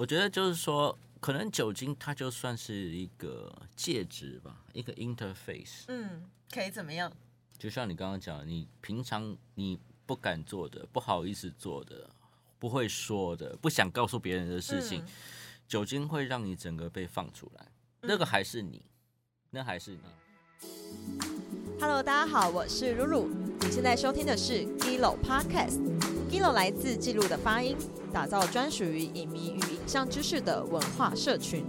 我觉得就是说，可能酒精它就算是一个介质吧，一个 interface。嗯，可以怎么样？就像你刚刚讲，你平常你不敢做的、不好意思做的、不会说的、不想告诉别人的事情，嗯酒精会让你整个被放出来，那个还是你，那还是你。Hello，大家好，我是露露。你现在收听的是 Gilo Podcast。Gilo 来自记录的发音，打造专属于影迷与影像知识的文化社群。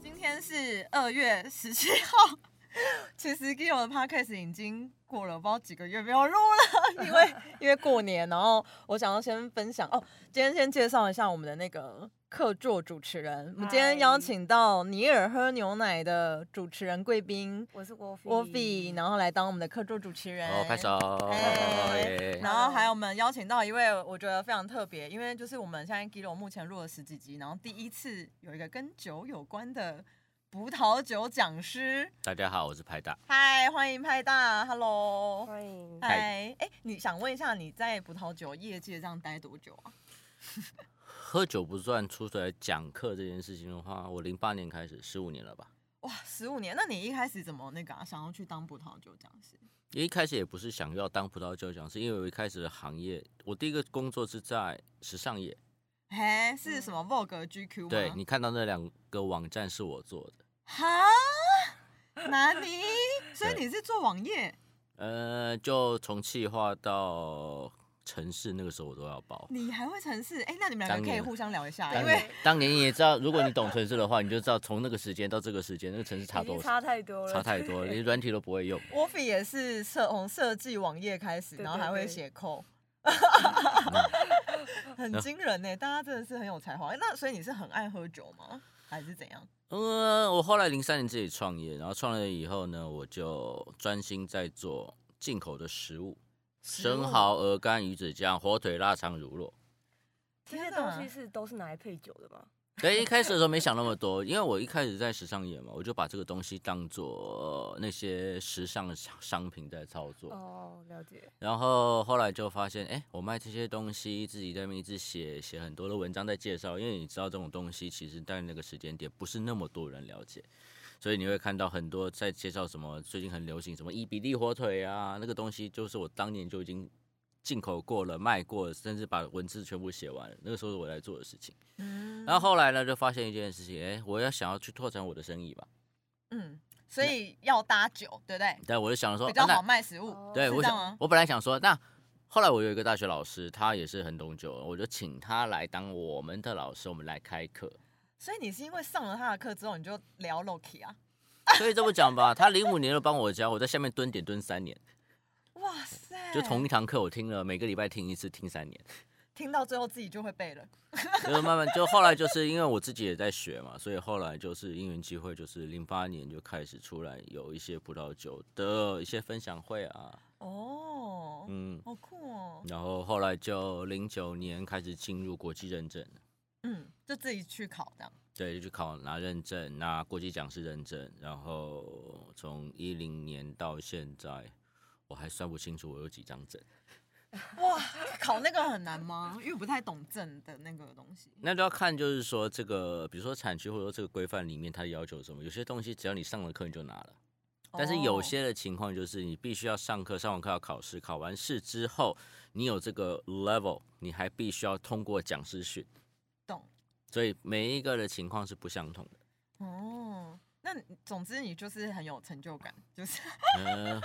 今天是二月十七号。其实 Gilo 的 Podcast 已经过了不知道几个月没有录了，因为因为过年，然后我想要先分享哦，今天先介绍一下我们的那个客座主持人。我们今天邀请到尼尔喝牛奶的主持人贵宾我是郭菲，沃菲，然后来当我们的客座主持人。哦，拍手！哎然后还有我们邀请到一位我觉得非常特别，因为就是我们现在 Giro 目前录了十几集，然后第一次有一个跟酒有关的葡萄酒讲师。大家好，我是派大。嗨，欢迎派大，Hello。欢迎。嗨，哎，你想问一下你在葡萄酒业界这样待多久啊？喝酒不算出来讲课这件事情的话，我零八年开始，十五年了吧。哇，十五年，那你一开始怎么那个、啊、想要去当葡萄酒讲师？一开始也不是想要当葡萄酒讲师，因为我一开始的行业，我第一个工作是在时尚业。嘿，是什么 Vogue、GQ 吗？对你看到那两个网站是我做的，哈，哪里？所以你是做网页？呃，就从企划到城市，那个时候我都要包。你还会城市？哎、那你们两个可以互相聊一下，因为当年你也知道，如果你懂城市的话，你就知道从那个时间到这个时间，那个城市差多差太多了，差太多了，连软体都不会用。沃菲也是设从设计网页开始，然后还会写扣。很惊人呢，大家真的是很有才华。哎那所以你是很爱喝酒吗？还是怎样？呃，我后来零三年自己创业，然后创业以后呢，我就专心在做进口的食物，食物生蚝、鹅肝、鱼子酱、火腿、腊肠、乳酪。这些东西是都是拿来配酒的吗？对，一开始的时候没想那么多，因为我一开始在时尚业嘛，我就把这个东西当做那些时尚的商商品在操作。哦，了解。然后后来就发现，哎，我卖这些东西，自己在那边一直写写很多的文章在介绍，因为你知道这种东西其实在那个时间点不是那么多人了解，所以你会看到很多在介绍什么最近很流行什么伊比利火腿啊，那个东西就是我当年就已经进口过了、卖过了，甚至把文字全部写完了，那个时候是我在做的事情。嗯然后后来呢，就发现一件事情，哎，我要想要去拓展我的生意吧，嗯，所以要搭酒，对不对？但我就想说，比较好卖食物。哦对，我想我本来想说，那后来我有一个大学老师，他也是很懂酒，我就请他来当我们的老师，我们来开课。所以你是因为上了他的课之后，你就聊 Loki 啊？所以这么讲吧，他零五年就帮我教，我在下面蹲点蹲三年，哇塞！就同一堂课我听了，每个礼拜听一次，听三年，听到最后自己就会背了。就慢慢就后来就是因为我自己也在学嘛，所以后来就是因缘机会，就是零八年就开始出来有一些葡萄酒的一些分享会啊，哦，嗯，好酷哦。然后后来就零九年开始进入国际认证。嗯，就自己去考这样。对，就去考拿认证，拿国际讲师认证，然后从一零年到现在，我还算不清楚我有几张证。哇，考那个很难吗？因为我不太懂证的那个东西。那就要看，就是说这个，比如说产区或者说这个规范里面它要求什么，有些东西只要你上了课你就拿了，但是有哦些的情况就是你必须要上课，上完课要考试，考完试之后你有这个 level，你还必须要通过讲师训，懂所以每一个的情况是不相同的。哦。那你总之你就是很有成就感，就是。嗯、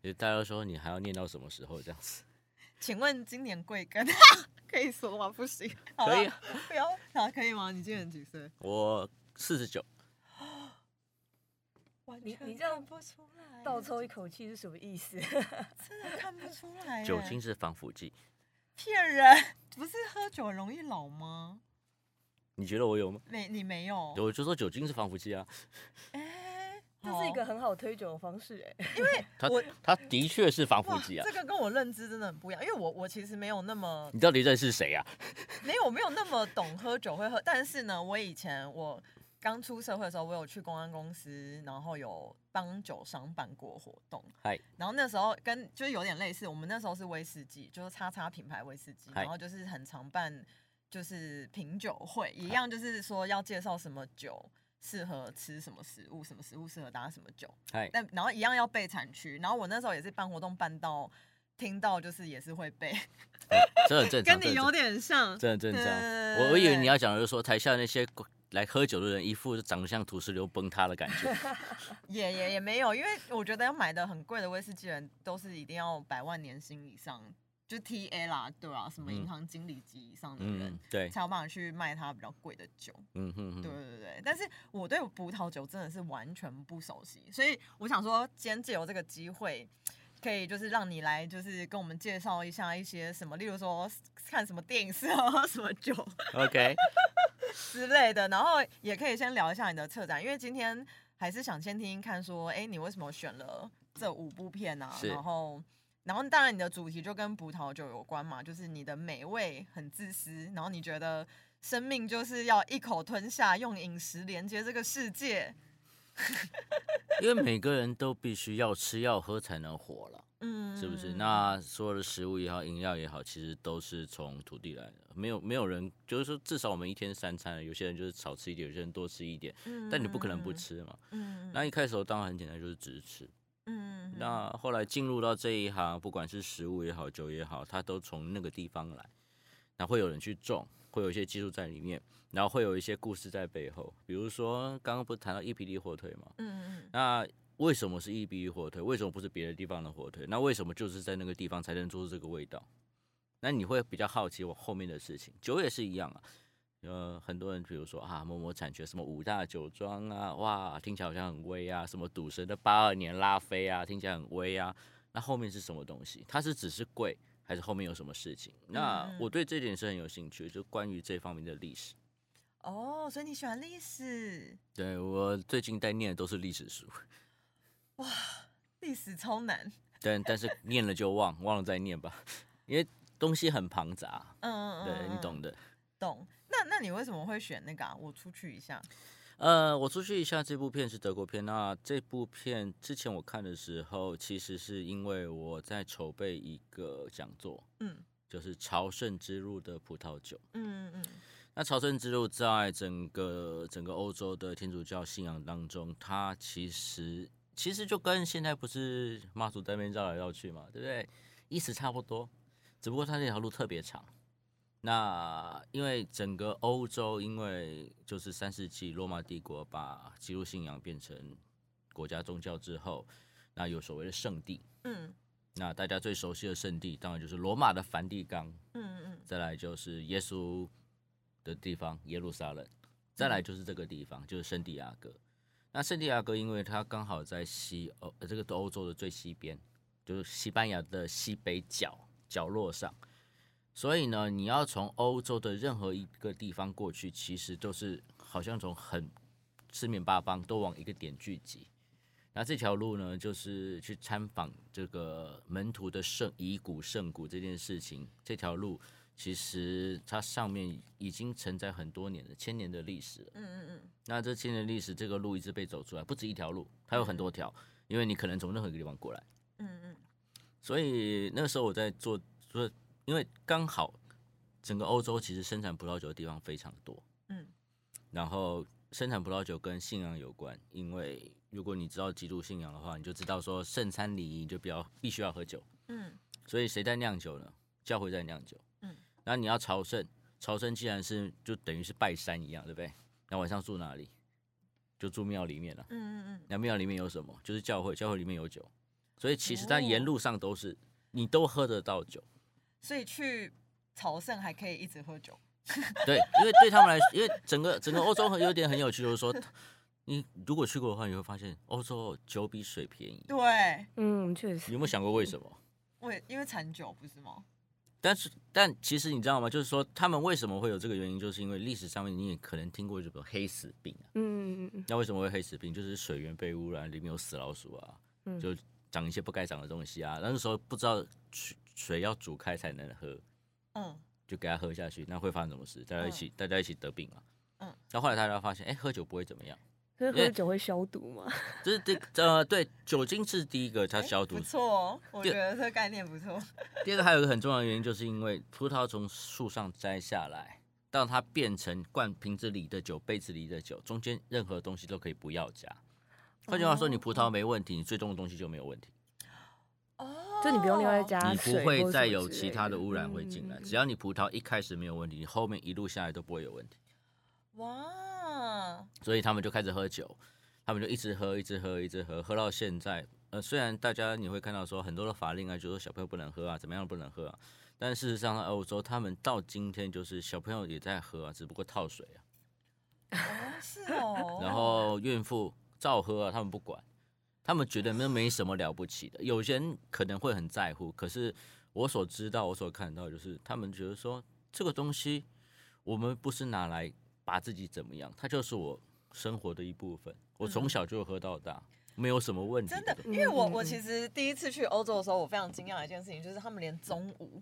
呃，大家都说你还要念到什么时候这样子？请问今年贵庚？可以说吗？不行。可以不要啊，可以吗？你今年几岁？我四十九。你你这样不出来，倒抽一口气是什么意思？真的看不出来。酒精是防腐剂，骗人，不是喝酒容易老吗？你觉得我有吗？没，你没有。我就说酒精是防腐剂啊，哎，这是一个很好推酒的方式哎。它我它的确是防腐哇，剂啊这。个跟我认知真的很不一样，因为我我其实没有那么你到底认识谁啊？没有没有那么懂喝酒会喝，但是呢，我以前我刚出社会的时候，我有去公安公司，然后有帮酒商办过活动。嗨，然后那时候跟就是有点类似，我们那时候是威士忌，就是叉叉品牌威士忌，嗨然后就是很常办就是品酒会，一样就是说要介绍什么酒适合吃什么食物，什么食物适合搭什么酒。嗨，但然后一样要背产区，然后我那时候也是办活动办到听到就是也是会背，这很正常，跟你有点像。这很正常。对我我以为你要讲的就是说台下那些来喝酒的人，一副长得像土石流崩塌的感觉。也也也没有，因为我觉得要买的很贵的威士忌人都是一定要百万年薪以上，就 T A 啦，对啊，什么银嗯行经理级以上的人。嗯，对，才有办法去卖他比较贵的酒，嗯哼对哼，对对。但是我对葡萄酒真的是完全不熟悉，所以我想说，今天借由这个机会，可以就是让你来，就是跟我们介绍一下一些什么，例如说看什么电影适合喝什么酒 OK，之类的，然后也可以先聊一下你的策展，因为今天还是想先听听看说，哎，你为什么选了这五部片啊？然后。然后，当然，你的主题就跟葡萄酒有关嘛，就是你的美味很自私，然后你觉得生命就是要一口吞下，用饮食连接这个世界。因为每个人都必须要吃要喝才能活了。嗯，是不是？那所有的食物也好，饮料也好，其实都是从土地来的。没有没有人，就是说，至少我们一天三餐，有些人就是少吃一点，有些人多吃一点，嗯，但你不可能不吃嘛。嗯。嗯，那一开始当然很简单，就是只吃。嗯，嗯那后来进入到这一行，不管是食物也好，酒也好，它都从那个地方来。那会有人去种，会有一些技术在里面，然后会有一些故事在背后。比如说，刚刚不是谈到一比例火腿吗？嗯嗯那为什么是一比一火腿？为什么不是别的地方的火腿？那为什么就是在那个地方才能做出这个味道？那你会比较好奇我后面的事情。酒也是一样啊，呃，很多人比如说啊，某某产权什么五大酒庄啊，哇，听起来好像很威啊，什么赌神的八二年拉菲啊，听起来很威啊。那后面是什么东西？它是只是贵，还是后面有什么事情？那嗯我对这点是很有兴趣，就关于这方面的历史。哦，所以你喜欢历史，对我最近在念的都是历史书，哇历史超难。但但是念了就忘，忘了再念吧，因为东西很庞杂，嗯嗯嗯，对你嗯懂的。懂。那那你为什么会选那个啊？我出去一下。呃，我出去一下，这部片是德国片。那这部片之前我看的时候，其实是因为我在筹备一个讲座，嗯就是朝圣之路的葡萄酒。嗯嗯那朝圣之路在整个整个欧洲的天主教信仰当中，它其实其实就跟现在不是妈祖在那边绕来绕去嘛，对不对？意思差不多，只不过它这条路特别长。那因为整个欧洲，因为就是三世纪罗马帝国把基督信仰变成国家宗教之后，那有所谓的圣地。嗯那大家最熟悉的圣地，当然就是罗马的梵蒂冈，嗯嗯再来就是耶稣的地方耶路撒冷，再来就是这个地方，就是圣地亚哥。那圣地亚哥，因为它刚好在西欧呃这个欧洲的最西边，就是西班牙的西北角角落上，所以呢，你要从欧洲的任何一个地方过去，其实都是好像从很四面八方都往一个点聚集。那这条路呢，就是去参访这个门徒的圣遗骨圣骨这件事情。这条路其实它上面已经承载很多年的千年的历史了。嗯嗯那这千年历史，这个路一直被走出来，不止一条路，它有很多条，因为你可能从任何一个地方过来。嗯嗯所以那个时候我在做，就是因为刚好整个欧洲其实生产葡萄酒的地方非常多，嗯然后生产葡萄酒跟信仰有关，因为如果你知道基督信仰的话，你就知道说圣餐礼仪就比较必须要喝酒，嗯所以谁在酿酒呢？教会在酿酒，嗯，那你要朝圣，朝圣既然是就等于是拜山一样，对不对？那晚上住哪里？就住庙里面了。嗯嗯嗯那庙里面有什么？就是教会，教会里面有酒，所以其实它哦沿路上都是你都喝得到酒。所以去朝圣还可以一直喝酒。对，因为对他们来说，因为整个整个欧洲很有点很有趣，就是说，你如果去过的话，你会发现欧洲酒比水便宜。对，嗯，确实你有没有想过为什么？为因为产酒不是吗？但是，但其实你知道吗？就是说，他们为什么会有这个原因，就是因为历史上面你也可能听过，这个黑死病啊。嗯嗯嗯那为什么会黑死病？就是水源被污染，里面有死老鼠啊，嗯就长一些不该长的东西啊。那个时候不知道水水要煮开才能喝，嗯就给他喝下去，那会发生什么事？大家一起，大家一起得病啊。嗯那，后后来大家发现，哎、喝酒不会怎么样，所以因为喝酒会消毒吗？这是这呃对，酒精是第一个它哎消毒不，错哦，我觉得这个概念不错。第二个还有一个很重要的原因，就是因为葡萄从树上摘下来，到它变成灌瓶子里的酒、杯子里的酒，中间任何东西都可以不要加。换句话说，你葡萄没问题，你最终的东西就没有问题，哦，就你不用另外加你不会再有其他的的污染会进来。嗯只要你葡萄一开始没有问题，你后面一路下来都不会有问题。哇，所以他们就开始喝酒，他们就一直喝，一直喝，一直喝，喝到现在。呃，虽然大家你会看到说很多的法令啊，就说小朋友不能喝啊，怎么样不能喝啊，但事实上在欧洲，他们到今天就是小朋友也在喝啊，只不过套水啊，哦是哦，然后孕妇照喝啊，他们不管，他们觉得那没什么了不起的。有些人可能会很在乎，可是我所知道、我所看到，就是他们觉得说这个东西，我们不是拿来把自己怎么样，它就是我生活的一部分。我从小就喝到大，没有什么问题。真的，嗯因为我我其实第一次去欧洲的时候，我非常惊讶的一件事情，就是他们连中午，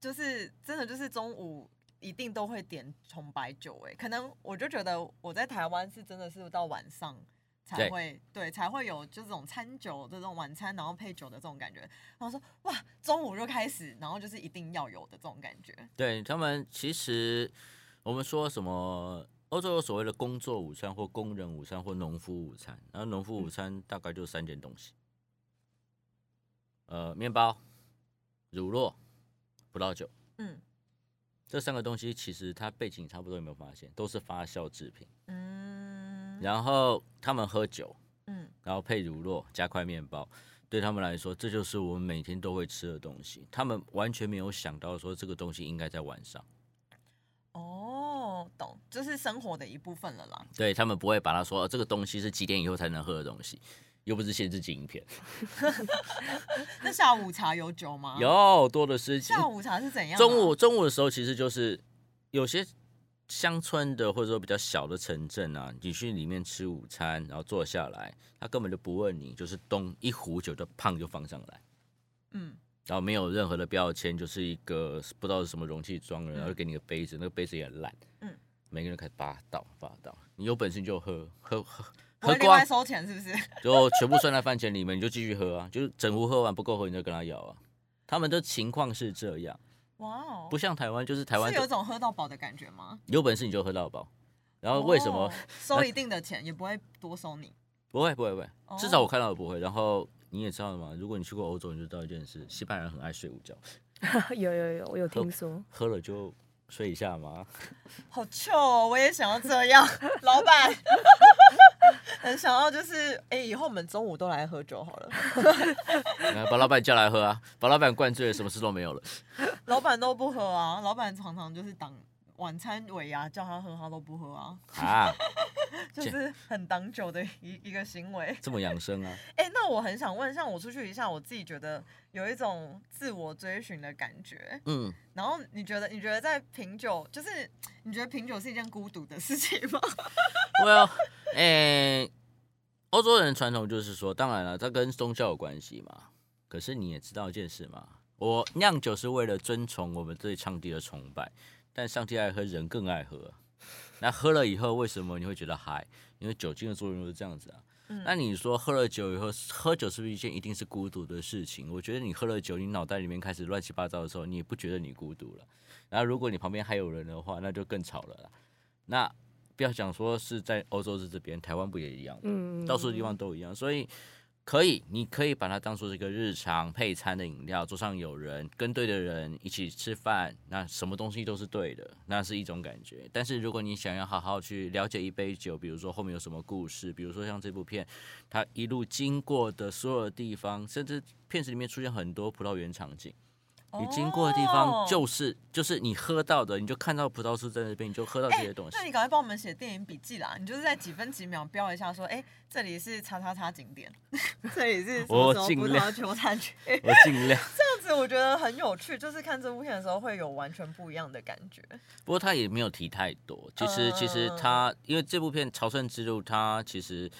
就是真的就是中午一定都会点红白酒，哎，可能我就觉得我在台湾是真的是到晚上才对会对才会有就这种餐酒的这种晚餐，然后配酒的这种感觉。然后说哇，中午就开始，然后就是一定要有的这种感觉。对他们，其实我们说什么？欧洲有所谓的工作午餐或工人午餐或农夫午餐，然后农夫午餐大概就三件东西，呃，面包、乳酪、葡萄酒。嗯这三个东西其实它背景差不多，有没有发现？都是发酵制品。嗯然后他们喝酒，嗯然后配乳酪加块面包，对他们来说，这就是我们每天都会吃的东西。他们完全没有想到说这个东西应该在晚上。哦，懂，这是生活的一部分了啦。对他们不会把它说、哦这个东西是几点以后才能喝的东西，又不是限制级影片 那下午茶有酒吗？。有多的是。下午茶是怎样啊？中午中午的时候，其实就是有些乡村的或者说比较小的城镇啊，你去里面吃午餐，然后坐下来，他根本就不问你，就是咚一壶酒就胖就放上来，嗯，然后没有任何的标签，就是一个不知道是什么容器装的，嗯。然后就给你个杯子，那个杯子也很烂，嗯，每个人开始霸道霸道，你有本事你就喝喝喝不喝光会另外，收钱是不是？就全部算在饭钱里面，你就继续喝啊，就是整壶喝完不够喝，你就跟他要啊。他们的情况是这样，哇哦，不像台湾，就是台湾是有一种喝到饱的感觉吗？有本事你就喝到饱。然后为什么、哦收一定的钱也不会多收你？不会不会不会？哦至少我看到的不会。然后你也知道嘛，如果你去过欧洲，你就知道一件事：西班牙人很爱睡午觉，有 有有，我有听说。喝了就睡一下嘛。好臭哦，我也想要这样，老板。很想要就是，哎、以后我们中午都来喝酒好了。把老板叫来喝啊，把老板灌醉了，什么事都没有了。老板都不喝啊，老板常常就是挡晚餐尾牙叫他喝，他都不喝啊，啊，就是很挡酒的一一个行为。这么养生啊？哎、那我很想问，像我出去一下，我自己觉得有一种自我追寻的感觉。嗯，然后你觉得，你觉得在品酒，就是你觉得品酒是一件孤独的事情吗？Well，诶、欧洲人传统就是说，当然了，它跟宗教有关系嘛。可是你也知道一件事嘛，我酿酒是为了遵从我们对上帝的崇拜，但上帝爱喝，人更爱喝。那喝了以后，为什么你会觉得嗨？因为酒精的作用就是这样子啊。嗯那你说喝了酒以后，喝酒是不是一件一定是孤独的事情？我觉得你喝了酒，你脑袋里面开始乱七八糟的时候，你也不觉得你孤独了。然后如果你旁边还有人的话，那就更吵了啦。那不要讲说是在欧洲是这边，台湾不也一样？嗯，到处的地方都一样，所以可以，你可以把它当做是一个日常配餐的饮料，桌上有人跟对的人一起吃饭，那什么东西都是对的，那是一种感觉。但是如果你想要好好去了解一杯酒，比如说后面有什么故事，比如说像这部片，它一路经过的所有的地方，甚至片子里面出现很多葡萄园场景。你经过的地方哦就是就是你喝到的，你就看到葡萄树在那边，你就喝到这些东西那。你赶快帮我们写电影笔记啦！你就是在几分几秒标一下，说，哎、这里是叉叉叉景点，这里是什么我什么葡尽量萄球产区。我尽量 这。样子我觉得很有趣，就是看这部片的时候会有完全不一样的感觉。不过他也没有提太多。其实，其实他因为这部片《朝圣之路》，他其实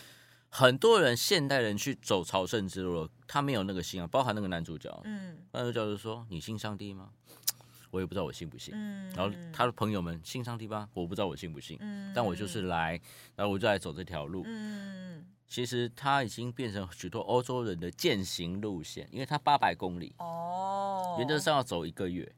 很多人现代人去走朝圣之路了，他没有那个心啊，包含那个男主角。嗯，男主角就说：“你信上帝吗？” 我也不知道我信不信。嗯然后他的朋友们信上帝吧，我不知道我信不信，嗯但我就是来，然后我就来走这条路。嗯其实他已经变成许多欧洲人的践行路线，因为他八百公里，哦，原则上要走一个月。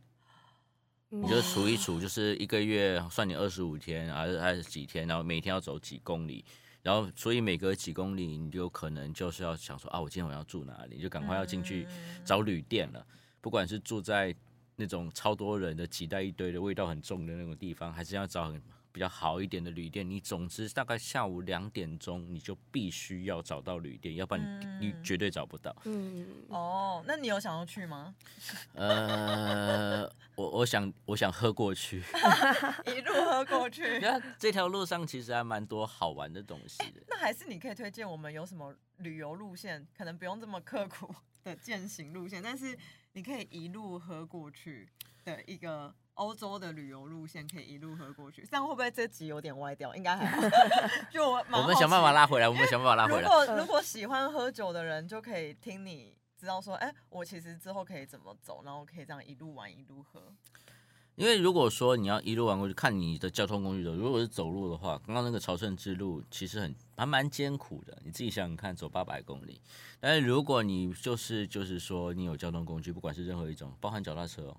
你你就数一数，就是一个月算你二十五天，还是还是几天，然后每天要走几公里，然后所以每隔几公里，你就可能就是要想说啊，我今天晚上要住哪里，就赶快要进去嗯找旅店了。不管是住在那种超多人的挤在一堆的味道很重的那种地方，还是要找很比较好一点的旅店，你总之大概下午两点钟你就必须要找到旅店，要不然你你嗯绝对找不到。嗯，哦，那你有想要去吗？呃，我我想我想喝过去。一路喝过去。那这条路上其实还蛮多好玩的东西的。那还是你可以推荐我们有什么旅游路线，可能不用这么刻苦的 践行路线，但是你可以一路喝过去的一个欧洲的旅游路线，可以一路喝过去。这样会不会这集有点歪掉？应该还好。就我们想办法拉回来，我们想办法拉回来。如果如果喜欢喝酒的人，就可以听你知道说，哎、我其实之后可以怎么走，然后可以这样一路玩一路喝。因为如果说你要一路玩过去，看你的交通工具的，如果是走路的话，刚刚那个朝圣之路其实很还蛮艰苦的。你自己想想看，走八百公里。但是如果你就是就是说你有交通工具，不管是任何一种，包含脚踏车哦，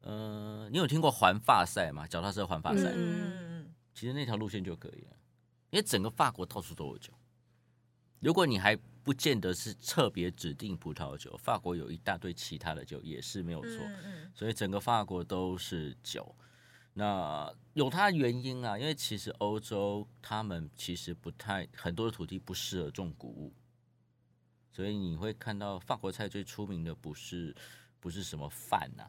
呃，你有听过环法赛吗？脚踏车环法赛，嗯嗯其实那条路线就可以了，因为整个法国到处都有酒。如果你还不见得是特别指定葡萄酒，法国有一大堆其他的酒也是没有错。嗯嗯所以整个法国都是酒。那有它的原因啊，因为其实欧洲他们其实不太很多的土地不适合种谷物，所以你会看到法国菜最出名的不是不是什么饭呐、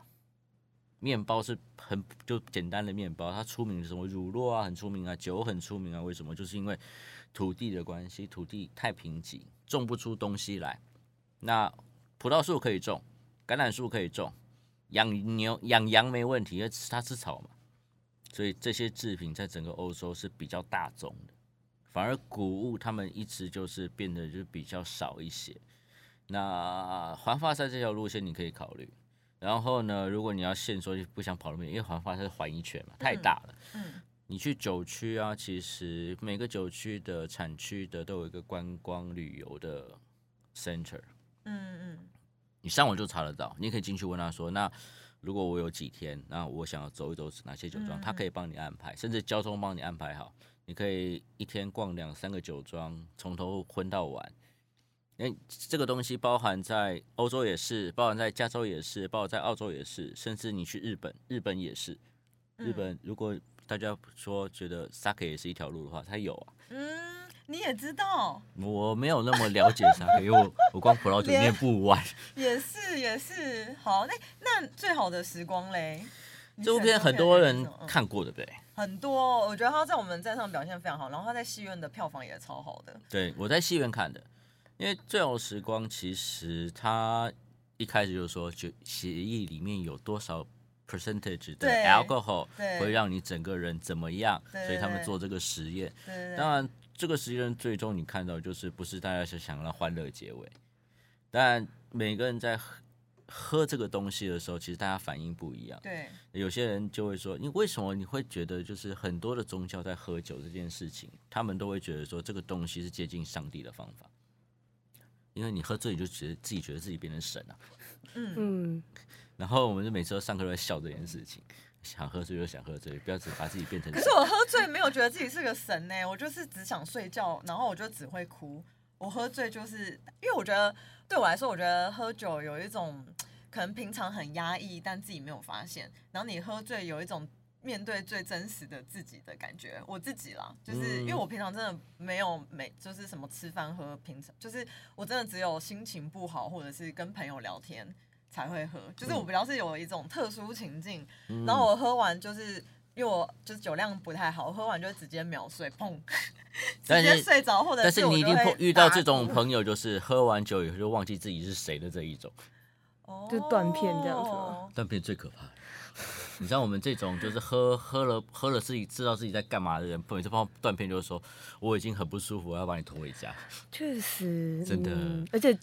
面包是很就简单的面包，它出名的什么乳酪啊很出名啊，酒很出名啊，为什么？就是因为土地的关系，土地太贫瘠，种不出东西来。那葡萄树可以种，橄榄树可以种，养牛养羊没问题，因为吃它吃草嘛，所以这些制品在整个欧洲是比较大众的，反而谷物他们一直就是变得就比较少一些。那环法赛这条路线你可以考虑，然后呢，如果你要现说不想跑那么远，因为环法它是环一圈嘛，太大了。嗯你去酒区啊，其实每个酒区的产区的都有一个观光旅游的 center，嗯嗯你上网就查得到，你也可以进去问他说，那如果我有几天，那我想要走一走哪些酒庄，嗯他可以帮你安排，甚至交通帮你安排好，你可以一天逛两三个酒庄，从头混到晚。因为这个东西包含在欧洲也是，包含在加州也是，包含在澳洲也是，甚至你去日本，日本也是。日本如果大家说觉得 sake 也是一条路的话，它有啊。嗯，你也知道，我没有那么了解 sake，因为我我光葡萄酒连念不完。也是也是。好，那那最好的时光嘞？你这部片很多人看过，对不对？很多，我觉得他在我们站上表现非常好，然后他在戏院的票房也超好的。对，我在戏院看的，因为《最后时光》其实它一开始就说，就协议里面有多少 percentage 的 alcohol 会让你整个人怎么样，所以他们做这个实验。当然，这个实验最终你看到就是不是大家是想让欢乐结尾，但每个人在喝喝这个东西的时候，其实大家反应不一样。对，有些人就会说，你为什么你会觉得就是很多的宗教在喝酒这件事情，他们都会觉得说这个东西是接近上帝的方法，因为你喝醉你就觉得自己觉得自己变成神啊。嗯，嗯，然后我们就每次都上课都在笑这件事情，想喝醉就想喝醉，不要只把自己变成可是。我喝醉没有觉得自己是个神呢、我就是只想睡觉，然后我就只会哭。我喝醉就是因为我觉得对我来说，我觉得喝酒有一种可能平常很压抑，但自己没有发现，然后你喝醉有一种面对最真实的自己的感觉。我自己啦，就是嗯因为我平常真的没有每就是什么吃饭喝，平常就是我真的只有心情不好或者是跟朋友聊天才会喝，就是我比较是有一种特殊情境，嗯然后我喝完就是因为我就是酒量不太好，我喝完就直接秒睡，砰，直接睡着，或者但是你一定会碰遇到大这种朋友，就是喝完酒以后就忘记自己是谁的这一种，就断片这样子哦断片最可怕的。你知道我们这种就是喝喝了喝了自己知道自己在干嘛的人，每次碰到断片就是说我已经很不舒服，我要把你拖回家。确实，真的嗯而且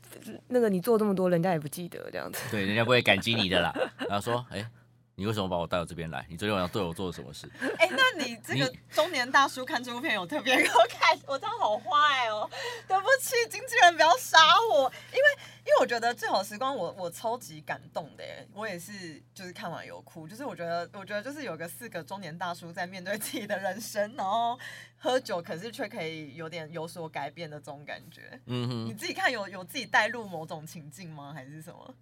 那个你做这么多，人家也不记得这样子。对，人家不会感激你的啦。然后说，哎、你为什么把我带到这边来？你昨天晚上对我做了什么事？哎、那你这个中年大叔看这部片有特别给我看，我这样好坏哦，对不起，经纪人不要杀我，因为因为我觉得最好时光我我超级感动的耶，我也是就是看完有哭，就是我觉得我觉得就是有个四个中年大叔在面对自己的人生，然后喝酒，可是却可以有点有所改变的这种感觉。你嗯哼，自己看有有自己带入某种情境吗？还是什么？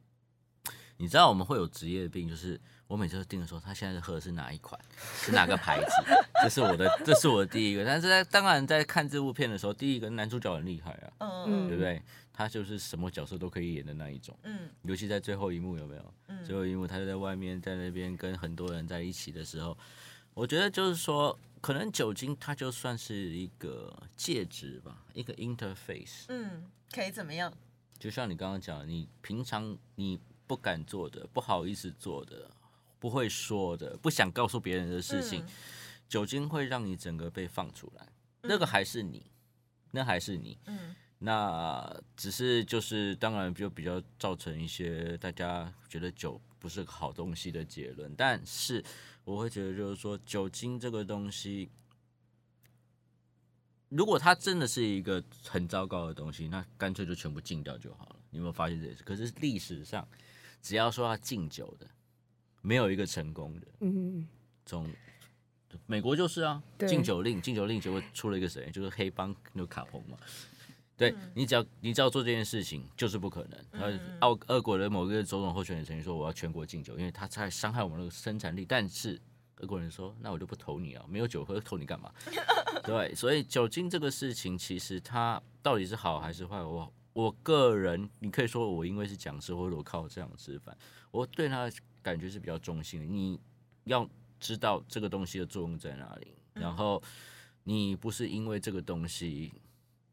你知道我们会有职业病，就是我每次都盯着说他现在喝的是哪一款，是哪个牌子，这是我的，这是我的第一个。但是在当然在看这部片的时候，第一个男主角很厉害啊，嗯对不对？他就是什么角色都可以演的那一种，嗯尤其在最后一幕有没有？嗯最后一幕他就在外面在那边跟很多人在一起的时候，我觉得就是说，可能酒精它就算是一个介质吧，一个 interface。嗯，可以怎么样？就像你刚刚讲，你平常你不敢做的、不好意思做的、不会说的、不想告诉别人的事情，嗯酒精会让你整个被放出来，那个还是你，那还是你。嗯那只是就是当然就比较造成一些大家觉得酒不是个好东西的结论，但是我会觉得就是说酒精这个东西，如果它真的是一个很糟糕的东西，那干脆就全部禁掉就好了。你有没有发现这件事？可是历史上只要说要禁酒的，没有一个成功的。嗯，从美国就是啊，禁酒令，禁酒令结果出了一个谁，就是黑帮那个卡彭嘛。对嗯你只要你只要做这件事情，就是不可能。然后嗯澳俄国的某个总统候选人曾经说我要全国禁酒，因为他在伤害我们的生产力。但是俄国人说，那我就不投你啊，没有酒喝，投你干嘛？对，所以酒精这个事情，其实它到底是好还是坏，我我个人，你可以说我因为是讲师或者我靠这样吃饭，我对他的感觉是比较中性的。你要知道这个东西的作用在哪里，然后你不是因为这个东西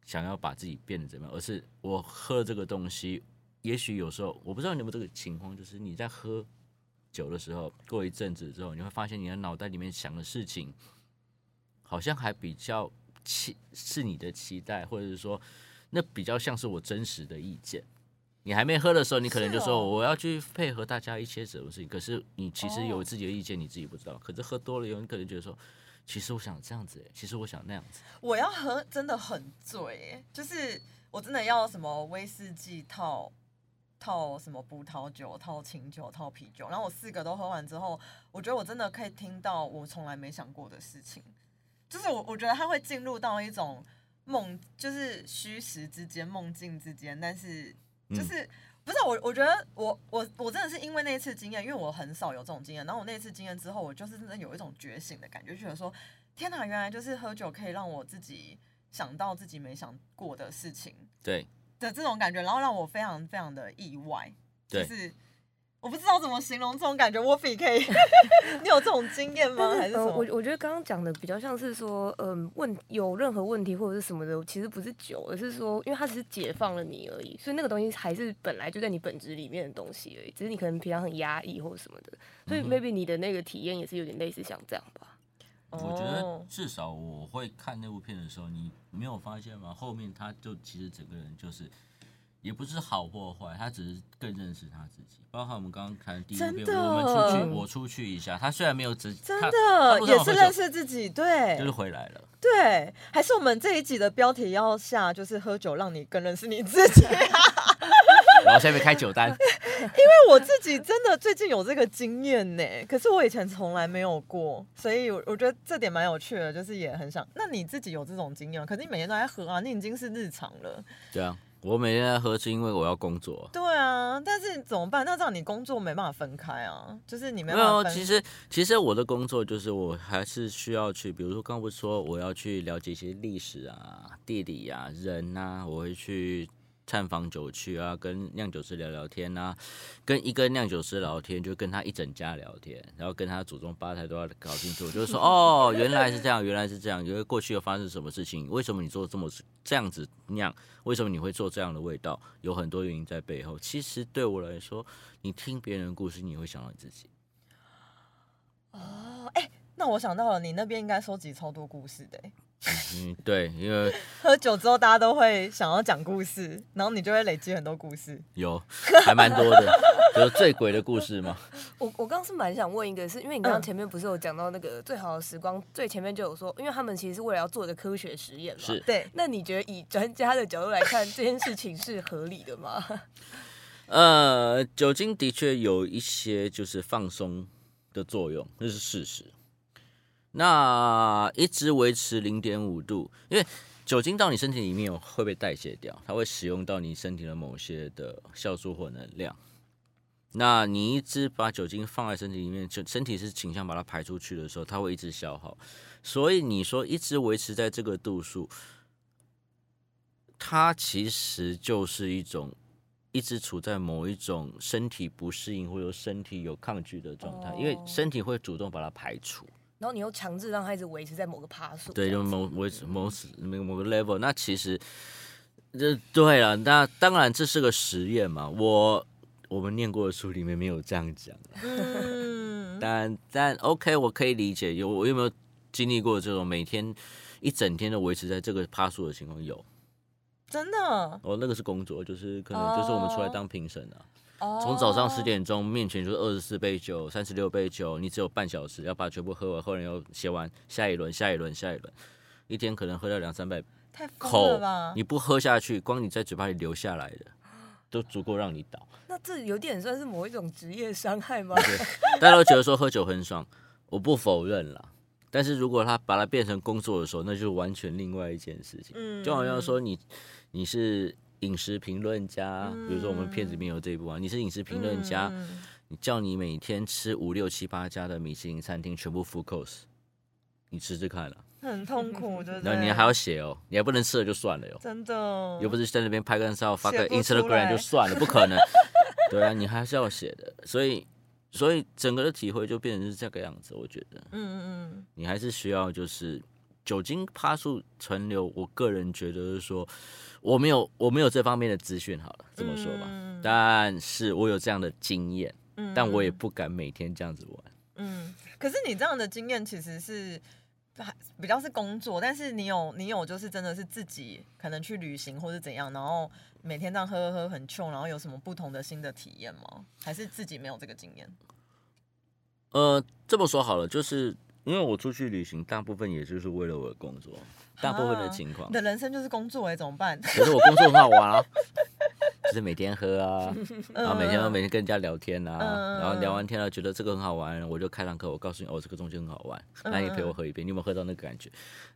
想要把自己变得怎么样，而是我喝了这个东西，也许有时候我不知道你有没有这个情况，就是你在喝酒的时候，过一阵子之后，你会发现你的脑袋里面想的事情，好像还比较期是你的期待，或者是说那比较像是我真实的意见。你还没喝的时候，你可能就说哦我要去配合大家一些什么事情，可是你其实有哦自己的意见，你自己不知道。可是喝多了以后，你可能觉得说，其实我想这样子欸，其实我想那样子。我要喝真的很醉耶，就是我真的要什么威士忌套套什么葡萄酒套清酒套啤酒，然后我四个都喝完之后，我觉得我真的可以听到我从来没想过的事情，就是我我觉得它会进入到一种梦，就是虚实之间梦境之间，但是就是。不是我，我觉得我我我真的是因为那一次经验，因为我很少有这种经验。然后我那次经验之后，我就是真的有一种觉醒的感觉，就觉得说，天哪，原来就是喝酒可以让我自己想到自己没想过的事情对的这种感觉，然后让我非常非常的意外。就对，是我不知道怎么形容这种感觉，我比可以，你有这种经验吗？还是什呃，么？我我觉得刚刚讲的比较像是说，嗯、问有任何问题或者是什么的，其实不是酒，而是说，因为它只是解放了你而已，所以那个东西还是本来就在你本质里面的东西而已，只是你可能平常很压抑或者什么的，所以 maybe 你的那个体验也是有点类似像这样吧。我觉得哦至少我会看那部片的时候，你没有发现吗？后面他就其实整个人就是。也不是好或坏，他只是更认识他自己。包括我们刚刚看第一部片，真的我们出去，我出去一下，他虽然没有直，真的也是认识自己，对，就是回来了。对，还是我们这一集的标题要下，就是喝酒让你更认识你自己。然后下面开酒单，因为我自己真的最近有这个经验呢，可是我以前从来没有过，所以我我觉得这点蛮有趣的，就是也很想。那你自己有这种经验吗？可是你每天都在喝啊，你已经是日常了。对啊，我每天在喝是因为我要工作。对啊，但是怎么办？那这样你工作没办法分开啊，就是你没没有，办法分。其实其实我的工作就是我还是需要去，比如说刚刚不是说我要去了解一些历史啊、地理啊、人啊，我会去探访酒区啊，跟酿酒师聊聊天啊，跟一个酿酒师聊天，就跟他一整家聊天，然后跟他祖宗八代都要搞清楚，就是说哦，原来是这样，原来是这样，因为过去又发生什么事情，为什么你做这么这样子酿，为什么你会做这样的味道，有很多原因在背后。其实对我来说，你听别人的故事，你会想到你自己。哦，哎、那我想到了，你那边应该收集超多故事的。嗯，对，因为 喝酒之后大家都会想要讲故事，然后你就会累积很多故事。有还蛮多的，就是最鬼的故事嘛。我我刚刚是蛮想问一个是，因为你刚刚嗯前面不是有讲到那个最好的时光，最前面就有说，因为他们其实是为了要做一个科学实验嘛。是。对，那你觉得以专家的角度来看，这件事情是合理的吗？呃，酒精的确有一些就是放松的作用，这是事实。那一直维持零点五度，因为酒精到你身体里面会被代谢掉，它会使用到你身体的某些的酵素或能量。那你一直把酒精放在身体里面，就身体是倾向把它排出去的时候，它会一直消耗。所以你说一直维持在这个度数，它其实就是一种一直处在某一种身体不适应或者身体有抗拒的状态，因为哦身体会主动把它排除。然后你又强制让他一直维持在某个趴数，对，就某某某某某个 level。那其实这对了，那当然这是个实验嘛。我我们念过的书里面没有这样讲，嗯，但但 OK，我可以理解。有我有没有经历过这种每天一整天都维持在这个趴数的情况？有。真的。哦，那个是工作，就是可能就是我们出来当评审啊。哦从早上十点钟，面前就是二十四杯酒、三十六杯酒，你只有半小时要把全部喝完，后来又写完下一轮、下一轮、下一轮，一天可能喝到两三百太疯了口吧，？你不喝下去，光你在嘴巴里留下来的，都足够让你倒。那这有点算是某一种职业伤害吗？大家都觉得说喝酒很爽，我不否认啦。但是如果他把它变成工作的时候，那就是完全另外一件事情。嗯就好像说你你是饮食评论家，比如说我们片子里面有这一部啊，你是饮食评论家，嗯你叫你每天吃五六七八家的米其林餐厅全部 full course，你吃吃看了，很痛苦，对不 对？然后你还要写哦，你还不能吃了就算了哟，真的，又不是在那边拍个照发个 Instagram 就算了，不可能。对啊，你还是要写的，所以所以整个的体会就变成是这个样子，我觉得嗯嗯你还是需要就是酒精趴数存留，我个人觉得是说我没有我没有这方面的资讯，好了这么说吧，嗯但是我有这样的经验，嗯但我也不敢每天这样子玩。嗯，可是你这样的经验其实是还比较是工作，但是你有你有就是真的是自己可能去旅行或是怎样，然后每天这样喝喝喝很穷，然后有什么不同的新的体验吗？还是自己没有这个经验？呃，这么说好了，就是因为我出去旅行，大部分也就是为了我的工作，大部分的情况你。的人生就是工作哎、怎么办？可是我工作很好玩啊，就是每天喝啊，然后每天都嗯每天跟人家聊天啊，嗯然后聊完天了，觉得这个很好玩，我就开堂课，我告诉你，哦，这个东西很好玩，那你陪我喝一杯，你有没有喝到那个感觉？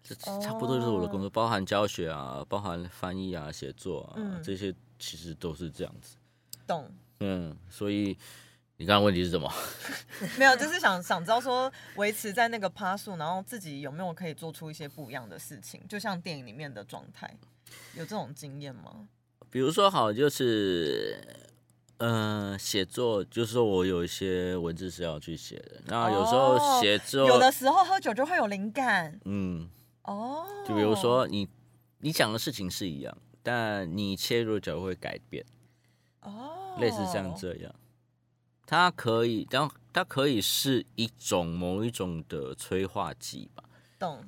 这差不多就是我的工作，包含教学啊，包含翻译啊、写作啊，嗯这些其实都是这样子。懂？嗯，所以你刚刚问题是什么？没有，就是想想知道说维持在那个趴数，然后自己有没有可以做出一些不一样的事情，就像电影里面的状态，有这种经验吗？比如说好，就是，呃，写作，就是说我有一些文字是要去写的，那有时候哦写作，有的时候喝酒就会有灵感。嗯，哦，就比如说你你讲的事情是一样，但你切入的角度会改变，哦，类似像这样，它可以，当它可以是一种某一种的催化剂吧。懂，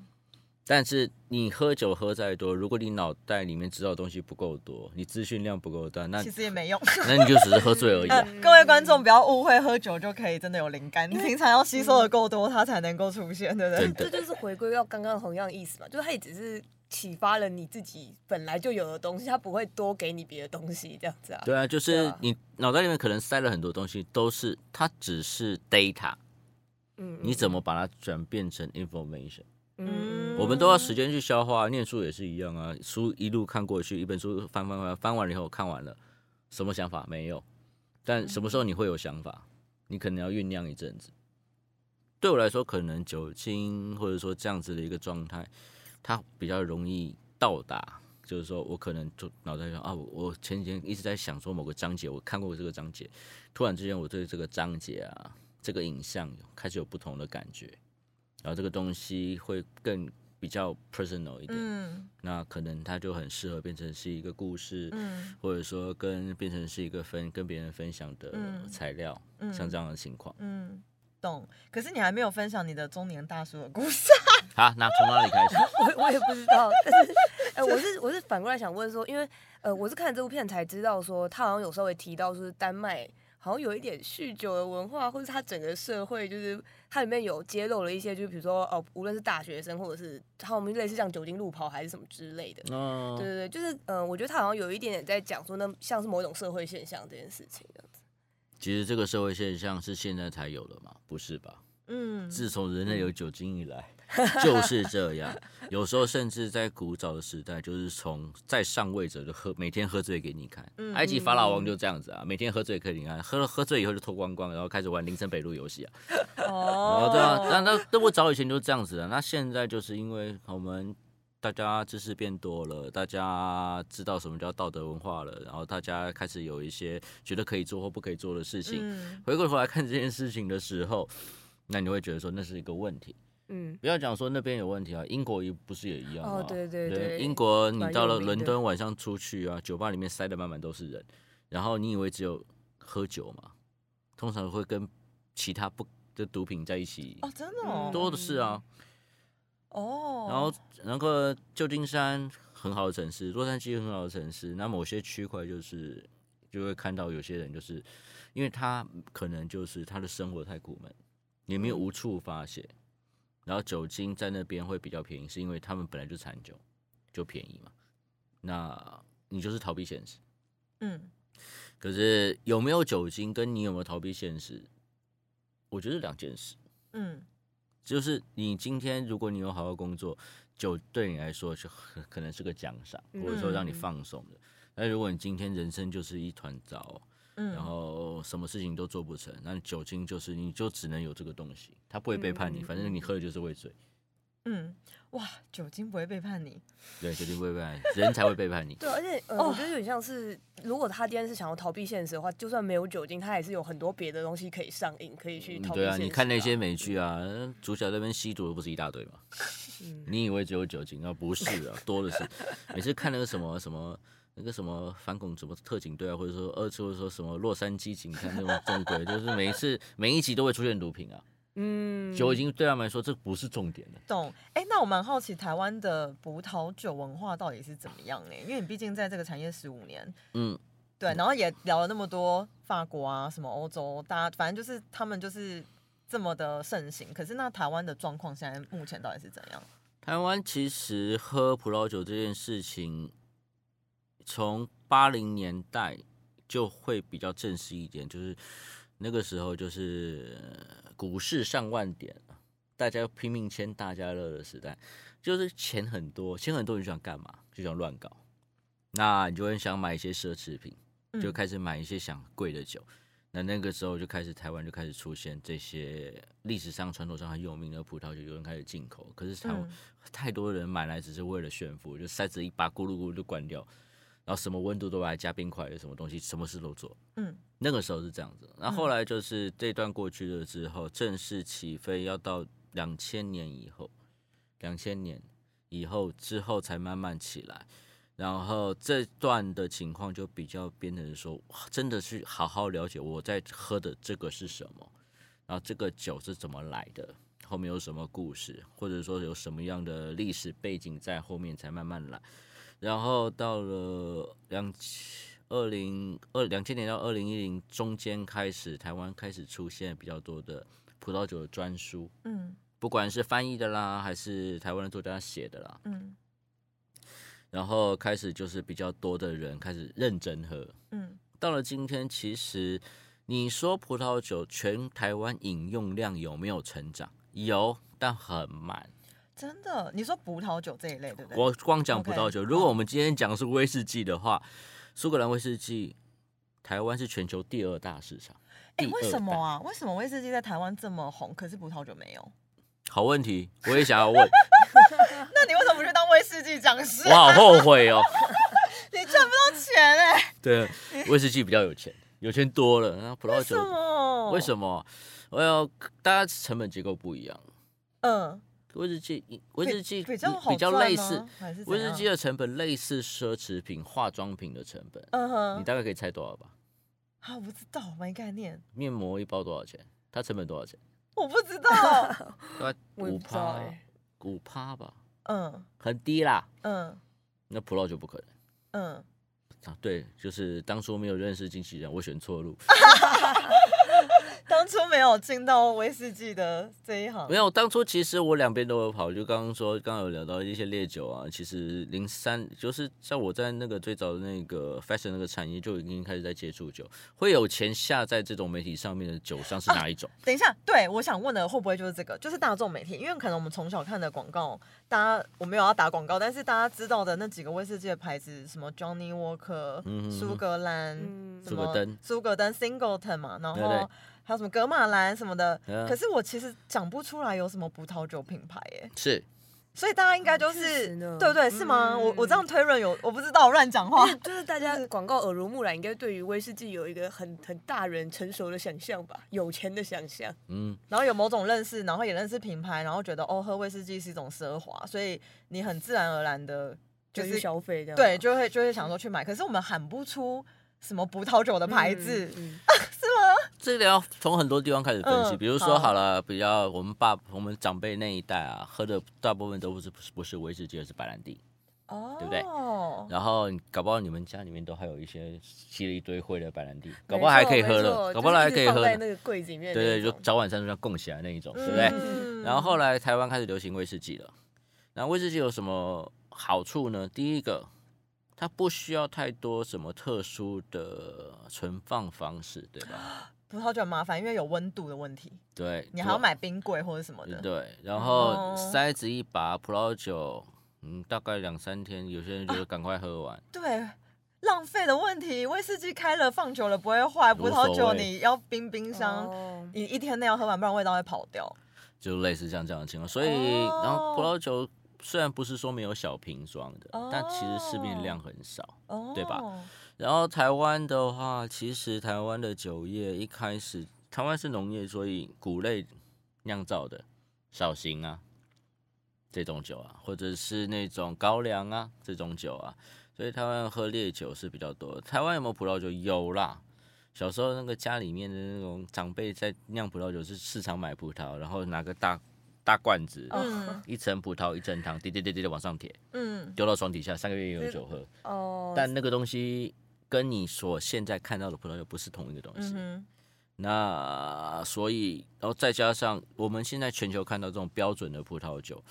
但是你喝酒喝再多，如果你脑袋里面知道的东西不够多，你资讯量不够大，那其实也没用。那你就只是喝醉而已、各位观众不要误会，喝酒就可以真的有灵感，你平常要吸收的够多，它才能够出现，对不对真？这，就是回归到刚刚同样的意思嘛，就是它也只是启发了你自己本来就有的东西，他不会多给你别的东西，这样子啊。对啊，就是啊你脑袋里面可能塞了很多东西，都是它只是 data，嗯，你怎么把它转变成 information？嗯，我们都要时间去消化，念书也是一样啊，书一路看过去，一本书翻翻翻翻完了以后看完了，什么想法没有？但什么时候你会有想法？你可能要酝酿一阵子。对我来说，可能酒精或者说这样子的一个状态，它比较容易到达。就是说我可能就脑袋上啊，我我前几天一直在想说某个章节，我看过这个章节，突然之间我对这个章节啊，这个影像开始有不同的感觉，然后这个东西会更比较 personal 一点，嗯那可能它就很适合变成是一个故事，嗯或者说跟变成是一个分跟别人分享的嗯材料，嗯像这样的情况。嗯，懂。可是你还没有分享你的中年大叔的故事。好，那从哪里开始？我我也不知道，但是，呃，我是我是反过来想问说，因为呃，我是看这部片才知道说，他好像有稍微提到说丹麦好像有一点酗酒的文化，或者他整个社会就是它里面有揭露了一些，就是比如说哦，无论是大学生或者是他们类似像酒精路跑还是什么之类的。哦对，对对，就是呃，我觉得他好像有一点点在讲说，那像是某种社会现象这件事情这样子。其实这个社会现象是现在才有的嘛，不是吧？嗯，自从人类有酒精以来，就是这样。有时候甚至在古早的时代，就是从在上位者就喝，每天喝醉给你看。嗯埃及法老王就这样子啊，每天喝醉给你看，喝了喝醉以后就脱光光，然后开始玩林森北路游戏啊。哦哦，对啊，那那那我早以前就是这样子的，那现在就是因为我们大家知识变多了，大家知道什么叫道德文化了，然后大家开始有一些觉得可以做或不可以做的事情。嗯回过头来看这件事情的时候，那你会觉得说那是一个问题。嗯，不要讲说那边有问题啊，英国也不是也一样吗？哦，对对对，英国你到了伦敦晚上出去啊，酒吧里面塞的满满都是人，然后你以为只有喝酒嘛？通常会跟其他不的毒品在一起，哦，真的哦，多的是啊。哦，然后那个旧金山很好的城市，洛杉矶很好的城市，那某些区块就是就会看到有些人就是，因为他可能就是他的生活太苦闷，也没有无处发泄，然后酒精在那边会比较便宜，是因为他们本来就产酒，就便宜嘛。那你就是逃避现实，嗯可是有没有酒精跟你有没有逃避现实，我觉得是两件事。嗯就是你今天如果你有好好工作，酒对你来说就很可能是个奖赏，嗯或者说让你放松的。但如果你今天人生就是一团糟，嗯，然后什么事情都做不成，那酒精就是你就只能有这个东西，它不会背叛你，反正你喝的就是会醉。嗯，哇，酒精不会背叛你，对，酒精不会背叛你，人才会背叛你。对，而且呃，哦我觉得有点像是，如果他今天是想要逃避现实的话，就算没有酒精，他也是有很多别的东西可以上瘾，可以去逃避对啊，你看那些美剧啊，主角那边吸毒的不是一大堆吗？嗯 你以为只有酒精啊？不是啊，多的是。每次看那个什么什么那个什么反恐什么特警队啊，或者说二次或者说什么洛杉矶警探那种中规，就是每一次每一集都会出现毒品啊。嗯，酒精对他们来说这不是重点了。懂？哎，那我蛮好奇台湾的葡萄酒文化到底是怎么样呢？因为你毕竟在这个产业十五年，嗯，对，然后也聊了那么多法国啊，什么欧洲，大家反正就是他们就是这么的盛行。可是那台湾的状况现在目前到底是怎样？台湾其实喝葡萄酒这件事情，从八零年代就会比较正式一点，就是那个时候就是呃股市上万点，大家拼命签大家乐的时代，就是钱很多，钱很多你就想干嘛？就想乱搞，那你就会想买一些奢侈品，就嗯开始买一些想贵的酒。那那个时候就开始，台湾就开始出现这些历史上、传统上很有名的葡萄酒，有人开始进口。可是台湾、嗯太多人买来只是为了炫富，就塞子一把咕噜咕噜就关掉，然后什么温度都来加冰块有什么东西，什么事都做。嗯那个时候是这样子，然后后来就是这段过去了之后，正式起飞要到两千年以后，两千年以后之后才慢慢起来。然后这段的情况就比较变成说，哇真的去好好了解我在喝的这个是什么，然后这个酒是怎么来的，后面有什么故事，或者说有什么样的历史背景在后面才慢慢来。然后到了两二零二两千年到二零一零中间开始，台湾开始出现比较多的葡萄酒的专书，嗯不管是翻译的啦，还是台湾的作家写的啦，嗯然后开始就是比较多的人开始认真喝。嗯到了今天，其实你说葡萄酒全台湾饮用量有没有成长？有，但很慢。真的，你说葡萄酒这一类，对不对？我光讲葡萄酒，如果我们今天讲的是威士忌的话，苏格兰威士忌，台湾是全球第二大市场。哎、第为什？么啊？为什么威士忌在台湾这么红，可是葡萄酒没有？好问题，我也想要问，那你为什么不去当威士忌讲师？我好后悔哦。你赚不到钱哎、对，威士忌比较有钱，有钱多了，然后葡萄为什酒么？为什么？我要大家成本结构不一样。嗯，威士忌，威士忌比比较比较类似威士忌的成本类似奢侈品、化妆品的成本。嗯哼你，大概可以猜多少吧？啊，我不知道，没概念。面膜一包多少钱？它成本多少钱？我不知道。大概五趴哎，五趴吧，嗯很低啦。嗯那葡萄酒不可能。嗯，啊，对，就是当初没有认识经纪人，我选错路。当初没有进到威士忌的这一行没。有，当初其实我两边都有跑，就刚刚说，刚刚有聊到一些烈酒啊。其实零三就是在我在那个最早的那个 fashion 那个产业就已经开始在接触酒，会有钱下在这种媒体上面的酒商是哪一种？等一下，对我想问的会不会就是这个，就是大众媒体？因为可能我们从小看的广告，大家我没有要打广告，但是大家知道的那几个威士忌的牌子，什么 Johnny Walker、嗯苏格兰、嗯什么苏格登苏格登 Singleton 嘛，然对对后还有什么格马兰什么的。嗯可是我其实讲不出来有什么葡萄酒品牌耶，是所以大家应该就是对不对？是吗？嗯我我这样推论有，我不知道，我乱讲话就是大家广告耳濡目染，应该对于威士忌有一个很很大人成熟的想象吧，有钱的想象。嗯，然后有某种认识，然后也认识品牌，然后觉得哦，喝威士忌是一种奢华，所以你很自然而然的，就就是是消费这样。对，就会就会想说去买。可是我们喊不出什么葡萄酒的牌子，嗯，这个要从很多地方开始分析，嗯比如说好好了，比较我们爸我们长辈那一代啊，喝的大部分都不是不是不是威士忌，而是白兰地。哦，对不对然后搞不好你们家里面都还有一些吸了一堆灰的白兰地，搞不好还可以喝了，搞不好还可以喝在那个柜子里面对对，就。早晚餐都要供起来那一种，对不对？嗯然后后来台湾开始流行威士忌了。那威士忌有什么好处呢？第一个，它不需要太多什么特殊的存放方式，对吧？葡萄酒很麻烦，因为有温度的问题，对，你还要买冰柜或者什么的。对，然后哦塞子一把，葡萄酒，嗯，大概两三天，有些人觉得赶快喝完。对，浪费的问题，威士忌开了放久了不会坏，葡萄酒你要冰冰箱，哦你一天内要喝完，不然味道会跑掉。就类似像这样的情况。所以，哦然后葡萄酒虽然不是说没有小瓶装的，哦但其实市面量很少。哦，对吧？然后台湾的话，其实台湾的酒业一开始，台湾是农业，所以谷类酿造的绍兴啊这种酒啊，或者是那种高粱啊这种酒啊，所以台湾喝烈酒是比较多的。台湾有没有葡萄酒？有啦。小时候那个家里面的那种长辈在酿葡萄酒，是市场买葡萄，然后拿个大大罐子，嗯一层葡萄一层糖，滴滴滴滴的往上贴，嗯，丢到床底下，三个月也有酒喝。哦，但那个东西跟你所现在看到的葡萄酒不是同一个东西。嗯那所以，然后再加上我们现在全球看到这种标准的葡萄酒，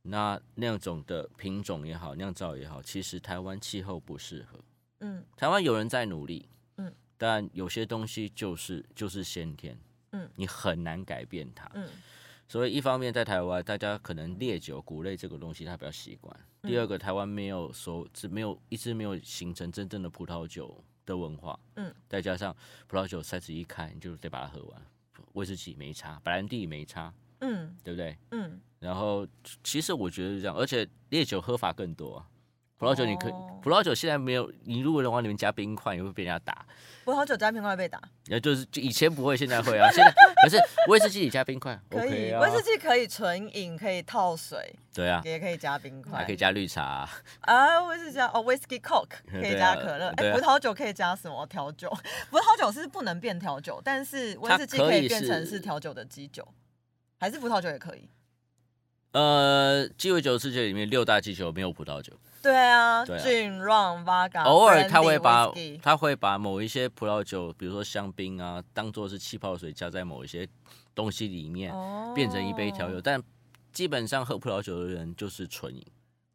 那那种的品种也好，酿造也好，其实台湾气候不适合。嗯台湾有人在努力，嗯，但有些东西就是就是先天，嗯，你很难改变它。嗯所以一方面在台湾，大家可能烈酒、谷类这个东西他比较习惯；第二个，台湾没有说只没有一直没有形成真正的葡萄酒的文化，嗯，再加上葡萄酒塞子一开，你就得把它喝完。威士忌没差，白兰地没差，嗯对不对？嗯，然后其实我觉得是这样，而且烈酒喝法更多啊。葡萄酒你可以，哦葡萄酒现在没有，你如果能往里面加冰块，你会被人家打。葡萄酒加冰块会被打，也就是就以前不会，现在会啊。现在可是威士忌里加冰块可以，，OK 啊。威士忌可以纯饮，可以套水，对啊，也可以加冰块，还可以加绿茶啊、啊，威士忌加哦，whisky coke 可以对啊加可乐，哎、葡萄酒可以加什么调酒？葡萄酒是不能变调酒，但是威士忌可可以以变成是是调酒的基酒，还是葡萄酒也可以？呃，鸡尾酒世界里面六大基酒没有葡萄酒，对啊对啊，gin、rum、vodka，偶尔他会把他会把某一些葡萄酒，比如说香槟啊，当做是气泡水加在某一些东西里面，哦。变成一杯调酒。但基本上喝葡萄酒的人就是纯饮，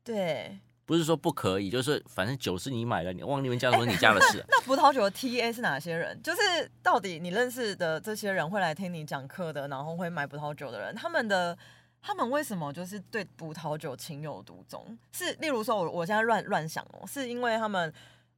对，不是说不可以，就是反正酒是你买的，你往里面加什么你加的事。啊、那葡萄酒的 TA 是哪些人？就是到底你认识的这些人会来听你讲课的，然后会买葡萄酒的人，他们的他们为什么就是对葡萄酒情有独钟？是例如说我我现在乱乱想哦，是因为他们。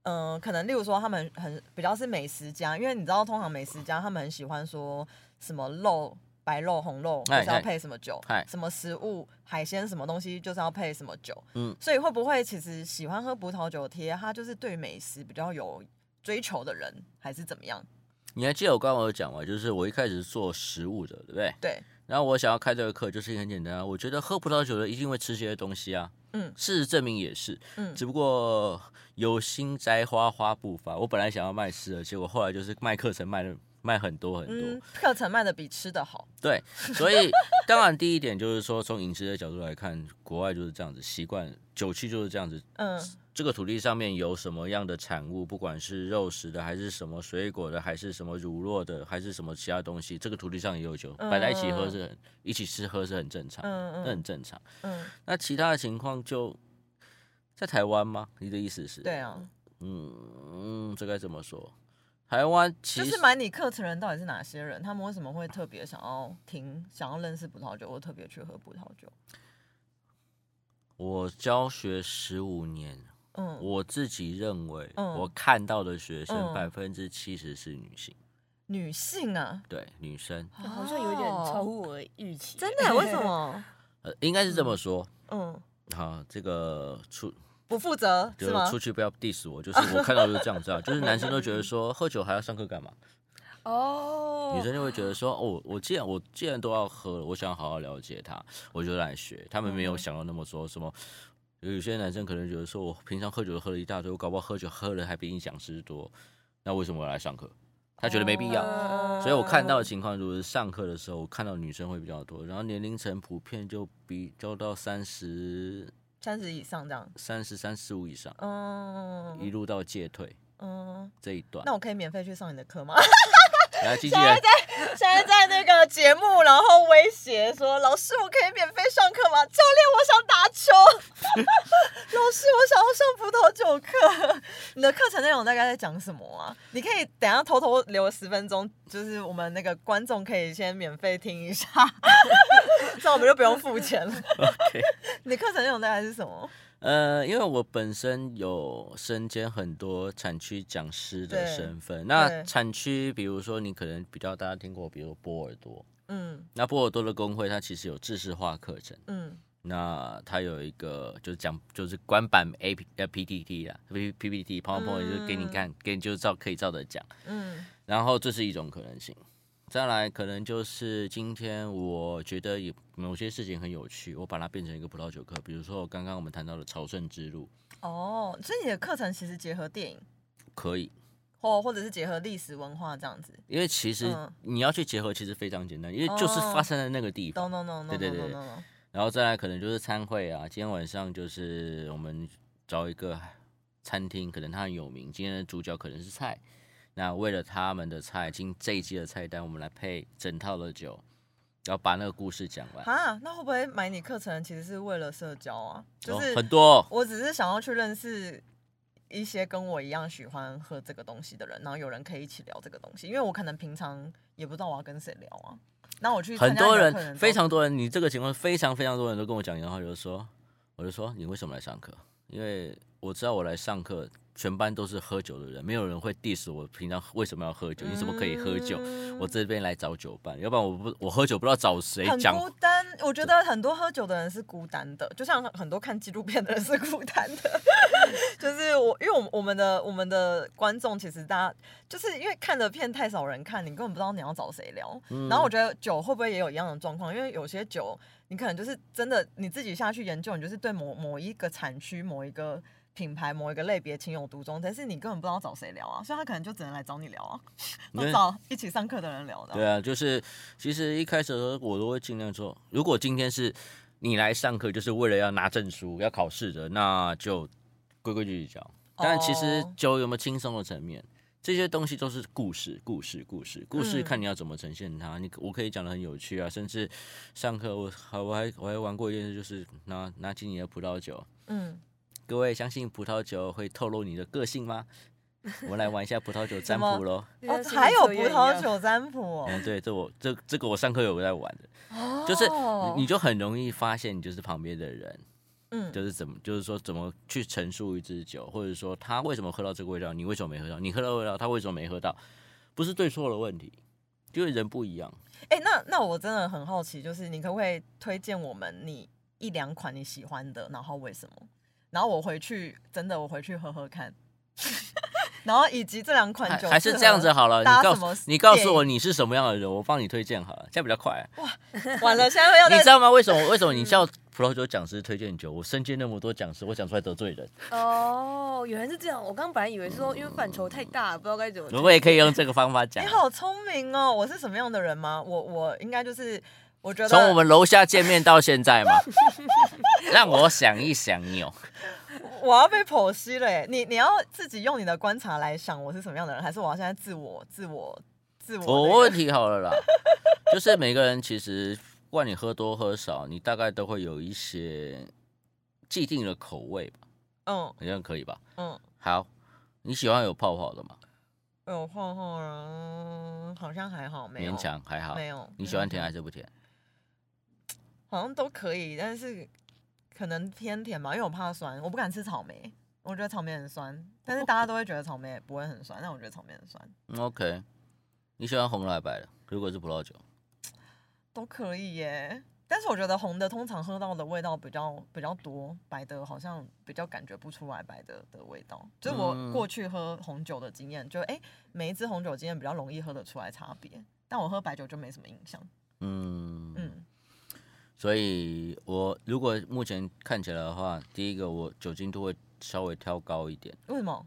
嗯、可能例如说他们很比较是美食家，因为你知道，通常美食家他们很喜欢说什么肉、白肉、红肉就是要配什么酒嗨，什么食物、海鲜什么东西就是要配什么酒。嗯，所以会不会其实喜欢喝葡萄酒的贴，他就是对美食比较有追求的人，还是怎么样？你还记得我刚刚有讲嘛？就是我一开始做食物的，对不对？对，然后我想要开这个课，就是很简单啊。我觉得喝葡萄酒的一定会吃这些东西啊。嗯事实证明也是。嗯只不过有心栽花花不发。我本来想要卖吃的，结果后来就是卖课程卖的卖很多很多。嗯，课程卖的比吃的好。对，所以当然第一点就是说，从饮食的角度来看，国外就是这样子，习惯酒气就是这样子。嗯这个土地上面有什么样的产物，不管是肉食的，还是什么水果的，还是什么乳酪的，还是什么其他东西，这个土地上也有酒，摆在一起喝是很，一起吃喝是很正常，嗯嗯那很正常。嗯，那其他的情况就在台湾吗？你的意思是？对啊，嗯嗯，这该怎么说？台湾其实就是买你课程人到底是哪些人？他们为什么会特别想要听、想要认识葡萄酒，或特别去喝葡萄酒？我教学十五年，嗯，我自己认为，嗯我看到的学生嗯百分之七十是女性，女性啊，对女生，好像有一点超乎我的预期。真的？为什？么？呃，应该是这么说。嗯，好，这个出不负责就是吗？出去不要 diss 我，就是我看到就是这样子啊，就是男生都觉得说喝酒还要上课干嘛？哦，女生就会觉得说，哦，我既然我既然都要喝了，我想好好了解他，我就来学。他们没有嗯想到那么说什么。有些男生可能觉得说，我平常喝酒喝了一大堆，我搞不好喝酒喝了还比你讲师多，那为什么我要来上课？他觉得没必要。哦所以我看到的情况，就是上课的时候，我看到女生会比较多，然后年龄层普遍就比就到三十三十以上这样。三十三十五以上，嗯一路到戒退嗯，这一段。那我可以免费去上你的课吗？来，机器人，现在在那个节目，然后威胁说：“老师，我可以免费上课吗？”教练，我想打球。老师，我想要上葡萄酒课。你的课程内容大概在讲什么啊？你可以等下偷偷留十分钟，就是我们那个观众可以先免费听一下，这样我们就不用付钱了。OK 你的课程内容大概是什么？呃，因为我本身有身兼很多产区讲师的身份，那产区，比如说你可能比较大家听过，比如波尔多，嗯。那波尔多的工会它其实有制式化课程，嗯。那它有一个就是讲就是官版 A P 呃 P T T 啦，P P P T PowerPoint 就是给你看，给你就照可以照着讲，嗯。然后这是一种可能性。再来，可能就是今天我觉得有某些事情很有趣，我把它变成一个葡萄酒课，比如说我刚刚我们谈到的朝圣之路，哦，所以你的课程其实结合电影，可以，或或者是结合历史文化这样子。因为其实嗯你要去结合，其实非常简单，因为就是发生在那个地方。对对对 no no no。然后再来可能就是参会啊，今天晚上就是我们找一个餐厅，可能它很有名，今天的主角可能是菜。那为了他们的菜，今这一季的菜单，我们来配整套的酒，然后把那个故事讲完。啊，那会不会买你课程其实是为了社交啊？就哦是很多哦、我只是想要去认识一些跟我一样喜欢喝这个东西的人，然后有人可以一起聊这个东西，因为我可能平常也不知道我要跟谁聊啊。那我去很多人，非常多人，你这个情况非常非常多人都跟我讲，然后就说，我就说你为什么来上课？因为我知道我来上课，全班都是喝酒的人，没有人会 diss 我平常为什么要喝酒，你怎么可以喝酒？嗯我这边来找酒伴，要不然我不我喝酒不知道找谁很讲。孤单，我觉得很多喝酒的人是孤单的，就像很多看纪录片的人是孤单的。就是我，因为我们我们的我们的观众其实大家就是因为看的片太少人看，你根本不知道你要找谁聊。嗯然后我觉得酒会不会也有一样的状况？因为有些酒你可能就是真的你自己下去研究，你就是对某某一个产区、某一个品牌、某一个类别情有独钟，但是你根本不知道找谁聊啊，所以他可能就只能来找你聊啊，或找一起上课的人聊的啊。对啊，就是其实一开始的时候，我都会尽量说，如果今天是你来上课就是为了要拿证书、要考试的，那就规规矩矩讲。但其实哦酒有没有轻松的层面？这些东西都是故事，故事，故事，故事，嗯看你要怎么呈现它。你我可以讲的很有趣啊，甚至上课我还我还我还玩过一件事，就是拿拿起你的葡萄酒，嗯，各位相信葡萄酒会透露你的个性吗？我们来玩一下葡萄酒占 么卜喽。哦，还有葡萄酒占卜哦，嗯，对，这我这这个我上课有在玩的，就是你你就很容易发现你就是旁边的人，嗯就是怎么就是说怎么去陈述一支酒，或者说他为什么喝到这个味道，你为什么没喝到？你喝到味道，他为什么没喝到？不是对错的问题，就是人不一样。哎、那那我真的很好奇，就是你可不可以推荐我们你一两款你喜欢的，然后为什么？然后我回去真的我回去喝喝看，然后以及这两款酒还还是这样子好了，你告你告诉我你是什么样的人，我帮你推荐好了，这样比较快。哇完了，现在要 你知道吗？为什么为什么你叫葡萄酒讲师推荐酒，我身兼那么多讲师，我讲出来得罪人。哦，原来是这样。我刚本来以为是说，因为范畴太大了，不知道该怎么。我也可以用这个方法讲你。好聪明哦！我是什么样的人吗？我我应该就是，我觉得从我们楼下见面到现在嘛，让我想一想你哦。我要被剖析了耶！你你要自己用你的观察来想我是什么样的人，还是我要现在自我自我自我、我问题好了啦，就是每个人其实不管你喝多喝少，你大概都会有一些既定的口味吧，嗯好像可以吧？嗯，好，你喜欢有泡泡的吗？有泡泡啊好像还好，没有勉强还好。没有。你喜欢甜嗯还是不甜？好像都可以，但是可能偏甜吧，因为我怕酸，我不敢吃草莓，我觉得草莓很酸，但是大家都会觉得草莓不会很酸，但我觉得草莓很酸，嗯 OK，你喜欢红的还是白的？如果是葡萄酒，都可以耶。但是我觉得红的通常喝到的味道比较比较多，白的好像比较感觉不出来白的的味道。就是我嗯过去喝红酒的经验，就哎、诶每一支红酒经验比较容易喝得出来差别，但我喝白酒就没什么印象。嗯嗯，所以我如果目前看起来的话，第一个我酒精度会稍微挑高一点。为什么？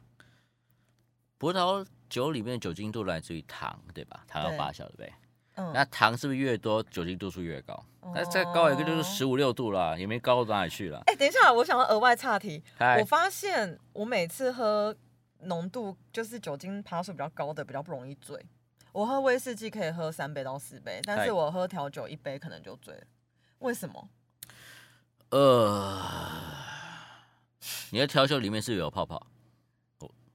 葡萄酒里面的酒精度来自于糖，对吧？糖要对发酵，对不对？嗯，那糖是不是越多，酒精度数越高？那再高一个就是十五六度啦，也没高到哪里去了。哎、等一下，我想要额外岔题。我发现我每次喝浓度就是酒精趴数比较高的，比较不容易醉。我喝威士忌可以喝三杯到四杯，但是我喝调酒一杯可能就醉了。为什么？呃，你的调酒里面是有泡泡？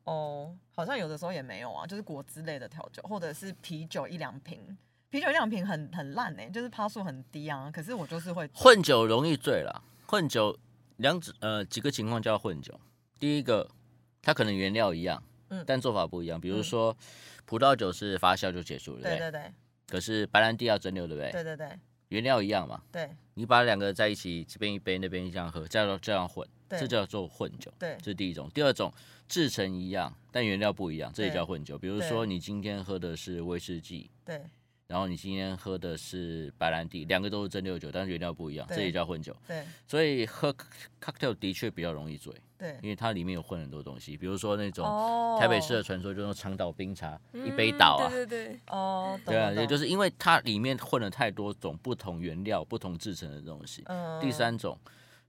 哦，好像有的时候也没有啊，就是果汁类的调酒，或者是啤酒一两瓶。啤酒一两瓶很很烂哎、就是趴数很低啊。可是我就是会混酒容易醉啦，混酒两种呃几个情况叫混酒。第一个，它可能原料一样，嗯但做法不一样。比如说，葡萄酒是发酵就结束了？对对对可是白兰地要蒸馏，对不对？对对对原料一样嘛，对。你把两个在一起，这边一杯，那边这样喝，这样这样混，对。这叫做混酒。对。这是第一种。第二种，制成一样，但原料不一样，这也叫混酒。比如对说，你今天喝的是威士忌，对。然后你今天喝的是白兰地，两个都是蒸馏酒，但是原料不一样，对。这也叫混酒。对。所以喝 cocktail 的确比较容易醉，对。因为它里面有混很多东西，比如说那种哦台北市的传说，就是长岛冰茶，一杯倒啊。嗯对对对，哦，懂对啊，也就是因为它里面混了太多种不同原料、不同制成的东西。嗯第三种，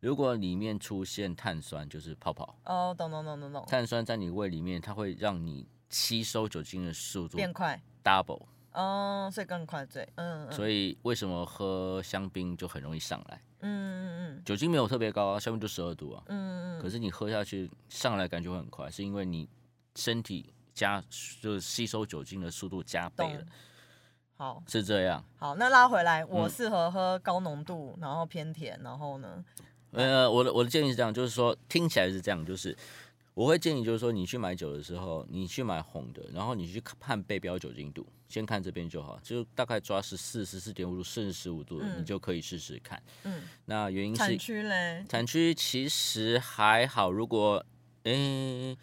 如果里面出现碳酸，就是泡泡。哦，懂懂懂懂懂，碳酸在你胃里面，它会让你吸收酒精的速度变快，double，哦，所以更快醉，嗯嗯所以为什么喝香槟就很容易上来？嗯嗯酒精没有特别高啊，下面就十二度啊，嗯嗯嗯，可是你喝下去上来感觉会很快，是因为你身体加就是吸收酒精的速度加倍了，好。是这样。好，那拉回来，我嗯适合喝高浓度，然后偏甜，然后呢，呃，我的我的建议是这样，就是说听起来是这样，就是我会建议就是说你去买酒的时候，你去买红的，然后你去看背标酒精度，先看这边就好，就大概抓十四、十四点五度，甚至十五度，嗯你就可以试试看。嗯，那原因是产是区嘞，产区其实还好，如果诶、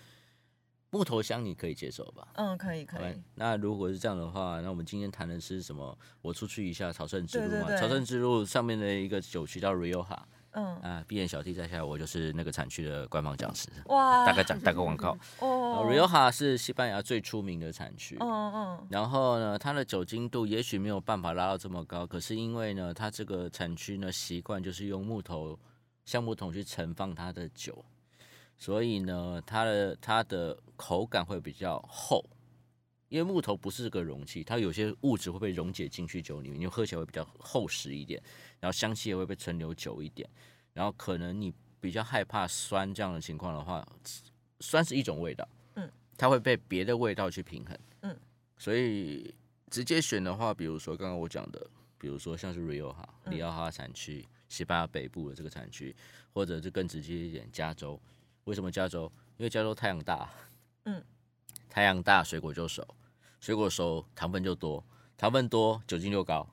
木头香你可以接受吧？嗯，可以可以，那如果是这样的话，那我们今天谈的是什么？我出去一下朝圣之路嘛。对对对朝圣之路上面的一个酒区叫 Rioja 嗯，啊，闭眼小弟在下，我就是那个产区的官方讲师，哇，大概讲打个广告。哦 Rioja 是西班牙最出名的产区。嗯嗯然后呢，它的酒精度也许没有办法拉到这么高，可是因为呢，它这个产区呢习惯就是用木头橡木桶去盛放它的酒，所以呢，它的它的口感会比较厚，因为木头不是个容器，它有些物质会被溶解进去酒里面，你喝起来会比较厚实一点，然后香气也会被存留久一点，然后可能你比较害怕酸这样的情况的话，酸是一种味道，嗯，它会被别的味道去平衡，嗯，所以直接选的话，比如说刚刚我讲的，比如说像是 Rio 哈嗯里奥哈产区，西班牙北部的这个产区，或者是更直接一点，加州。为什么加州？因为加州太阳大，嗯，太阳大，水果就熟，水果熟，糖分就多，糖分多，酒精就高。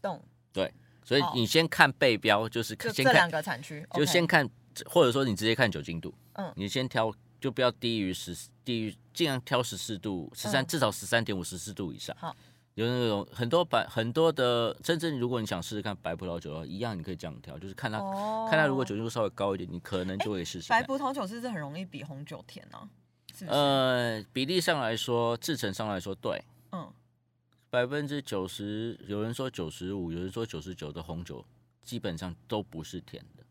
懂，对所以你先看背标，就是先看两个产区，就先看，或者说你直接看酒精度，嗯。你先挑，就不要低于十，低于尽量挑十四度，十三、嗯。至少十三点五、十四度以上。好，有那种很多白很多的，甚至如果你想试试看白葡萄酒的话，一样你可以这样挑，就是看它、哦。看它如果酒精度稍微高一点，你可能就会试试。白葡萄酒是不是很容易比红酒甜呢、是不是？呃，比例上来说，制成上来说，对，嗯，百分之九十，有人说九十五，有人说九十九的红酒基本上都不是甜的。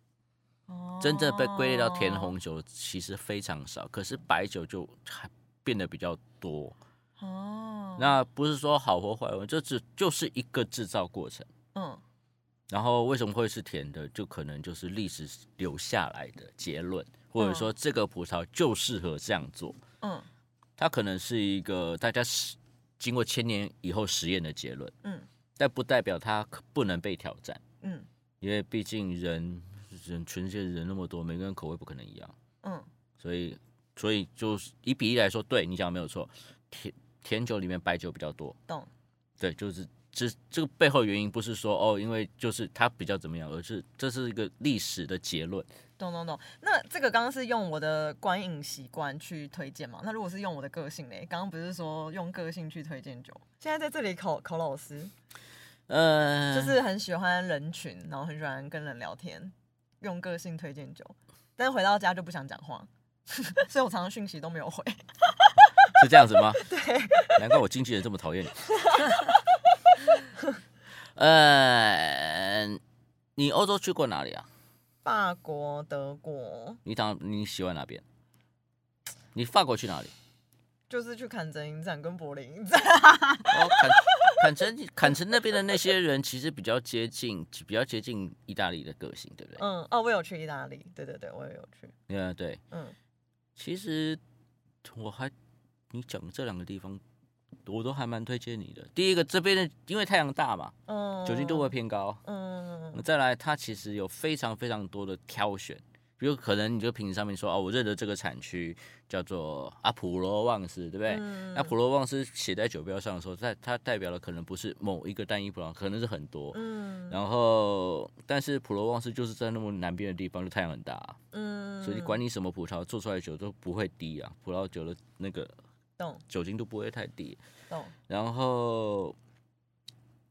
哦真正被归类到甜红酒其实非常少，可是白酒就还变得比较多。哦，那不是说好或坏，这只就是一个制造过程。嗯然后为什么会是甜的，就可能就是历史留下来的结论，或者说这个葡萄就适合这样做。嗯。它可能是一个大家实经过千年以后实验的结论，嗯。但不代表它可不能被挑战，嗯。因为毕竟人人全世界人那么多，每个人口味不可能一样，嗯。所以所以就是以比例来说，对你讲的没有错，甜甜酒里面白酒比较多，懂。对，就是这这个背后原因不是说哦，因为就是它比较怎么样，而是这是一个历史的结论。懂懂懂。那这个刚刚是用我的观影习惯去推荐嘛？那如果是用我的个性嘞，刚刚不是说用个性去推荐酒？现在在这里考考老师，呃，就是很喜欢人群，然后很喜欢跟人聊天，用个性推荐酒，但是回到家就不想讲话，所以我常常讯息都没有回。是这样子吗？对，难怪我经纪人这么讨厌你。呃，你欧洲去过哪里啊？法国、德国，你当你喜欢哪边？你法国去哪里？就是去坎城影展跟柏林影展。哦，坎坎城坎城那边的那些人其实比较接近，比较接近意大利的个性，对不对？嗯，哦，我有去意大利，对对对，我也有去。嗯，对。嗯，其实我还你讲的这两个地方，我都还蛮推荐你的。第一个这边的因为太阳大嘛，嗯，酒精度会偏高。嗯，再来，它其实有非常非常多的挑选，比如可能你就瓶子上面说哦，我认得这个产区叫做啊普罗旺斯，对不对？嗯那普罗旺斯写在酒标上的时候，它它代表的可能不是某一个单一葡萄，可能是很多。嗯然后，但是普罗旺斯就是在那么南边的地方，就太阳很大啊、嗯，所以你管你什么葡萄做出来的酒都不会低啊，葡萄酒的那个懂酒精度不会太低。懂，然后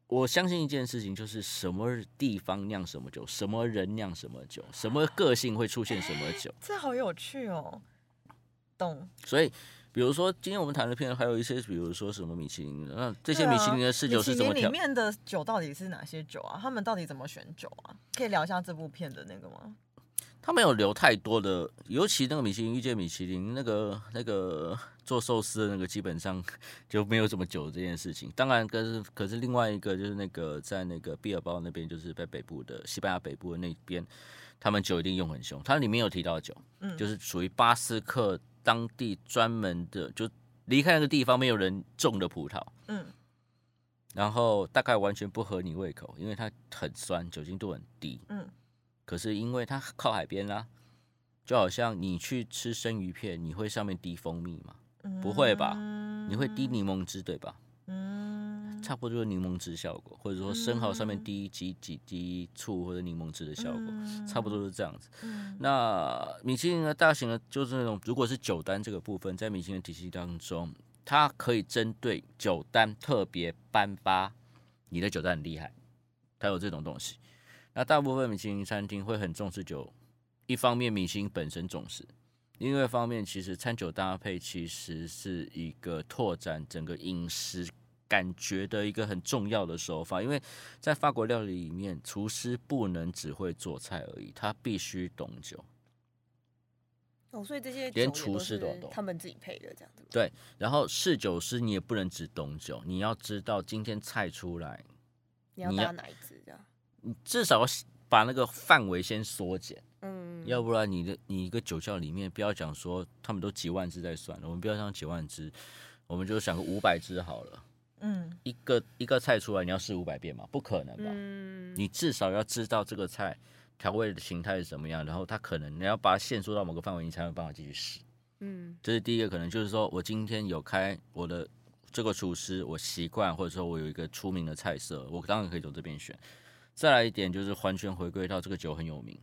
我相信一件事情，就是什么地方酿什么酒，什么人酿什么酒，什么个性会出现什么酒。这好有趣哦。懂，所以，比如说今天我们谈的片，还有一些，比如说什么米其林的，那这些米其林的侍酒是怎么里面的酒到底是哪些酒啊？他们到底怎么选酒啊？可以聊一下这部片的那个吗？他没有留太多的，尤其那个米其林遇见米其林，那个那个做寿司的那个，基本上 就没有怎么酒这件事情。当然，可是可是另外一个就是那个在那个毕尔包那边，就是在北部的西班牙北部的那边，他们酒一定用很凶。它里面有提到酒，嗯就是属于巴斯克当地专门的，就离开那个地方没有人种的葡萄。嗯然后大概完全不合你胃口，因为它很酸，酒精度很低。嗯可是因为它靠海边啦，就好像你去吃生鱼片，你会上面滴蜂蜜吗？嗯，不会吧你会滴柠檬汁对吧？嗯，差不多就是柠檬汁效果，或者说生蚝上面滴几几滴醋或者柠檬汁的效果，嗯差不多是这样子。嗯那米其林的大型的，就是那种如果是酒单这个部分，在米其林体系当中，它可以针对酒单特别颁发你的酒单很厉害，它有这种东西。那大部分米其林餐厅会很重视酒，一方面米其林本身重视，另外一方面其实餐酒搭配其实是一个拓展整个饮食感觉的一个很重要的手法，因为在法国料理里面，厨师不能只会做菜而已，他必须懂酒。哦，所以这些连厨师都懂他们自己配的这样子。对，然后侍酒师你也不能只懂酒，你要知道今天菜出来，你要哪一支？你至少要把那个范围先缩减，嗯，要不然你的你一个酒窖里面不要讲说他们都几万只在算了，我们不要讲几万只，我们就想个五百只好了，嗯一个一个菜出来你要试五百遍嘛？不可能吧？嗯，你至少要知道这个菜调味的形态是什么样，然后它可能你要把它限缩到某个范围，你才有办法继续试。嗯这是第一个，可能就是说我今天有开我的这个厨师，我习惯或者说我有一个出名的菜色，我当然可以从这边选。再来一点就是完全回归到这个酒很有名，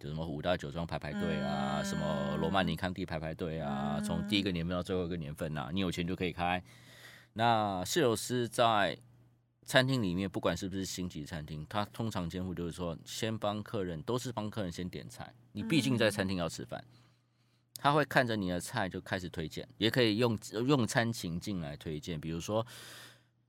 就什么五大酒庄排排队啊，嗯什么罗曼尼康帝排排队啊，从第一个年份到最后一个年份啊，你有钱就可以开。那侍酒师在餐厅里面，不管是不是星级餐厅，他通常监护就是说，先帮客人都是帮客人先点菜。你毕竟在餐厅要吃饭，他会看着你的菜就开始推荐，也可以用用餐情境来推荐，比如说。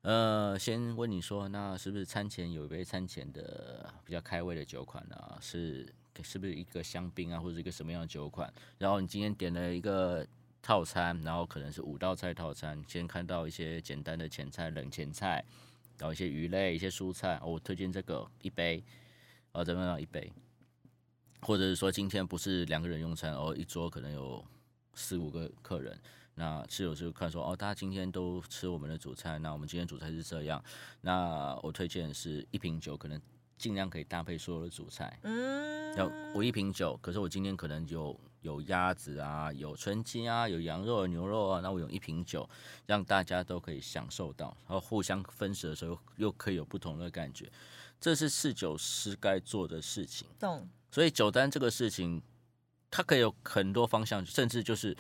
呃，先问你说，那是不是餐前有一杯餐前的比较开胃的酒款啊？是是不是一个香槟啊，或者一个什么样的酒款？然后你今天点了一个套餐，然后可能是五道菜套餐，先看到一些简单的前菜、冷前菜，然后一些鱼类、一些蔬菜，我推荐这个一杯，哦，怎么样一杯？或者是说今天不是两个人用餐，哦，一桌可能有四五个客人。那室友就看说哦，大家今天都吃我们的主菜，那我们今天主菜是这样。那我推荐是一瓶酒，可能尽量可以搭配所有的主菜。嗯，要我一瓶酒，可是我今天可能有有鸭子啊，有春鸡啊，有羊肉、牛肉啊，那我用一瓶酒，让大家都可以享受到，然后互相分食的时候又可以有不同的感觉。这是侍酒师该做的事情。懂。所以酒单这个事情，它可以有很多方向，甚至就是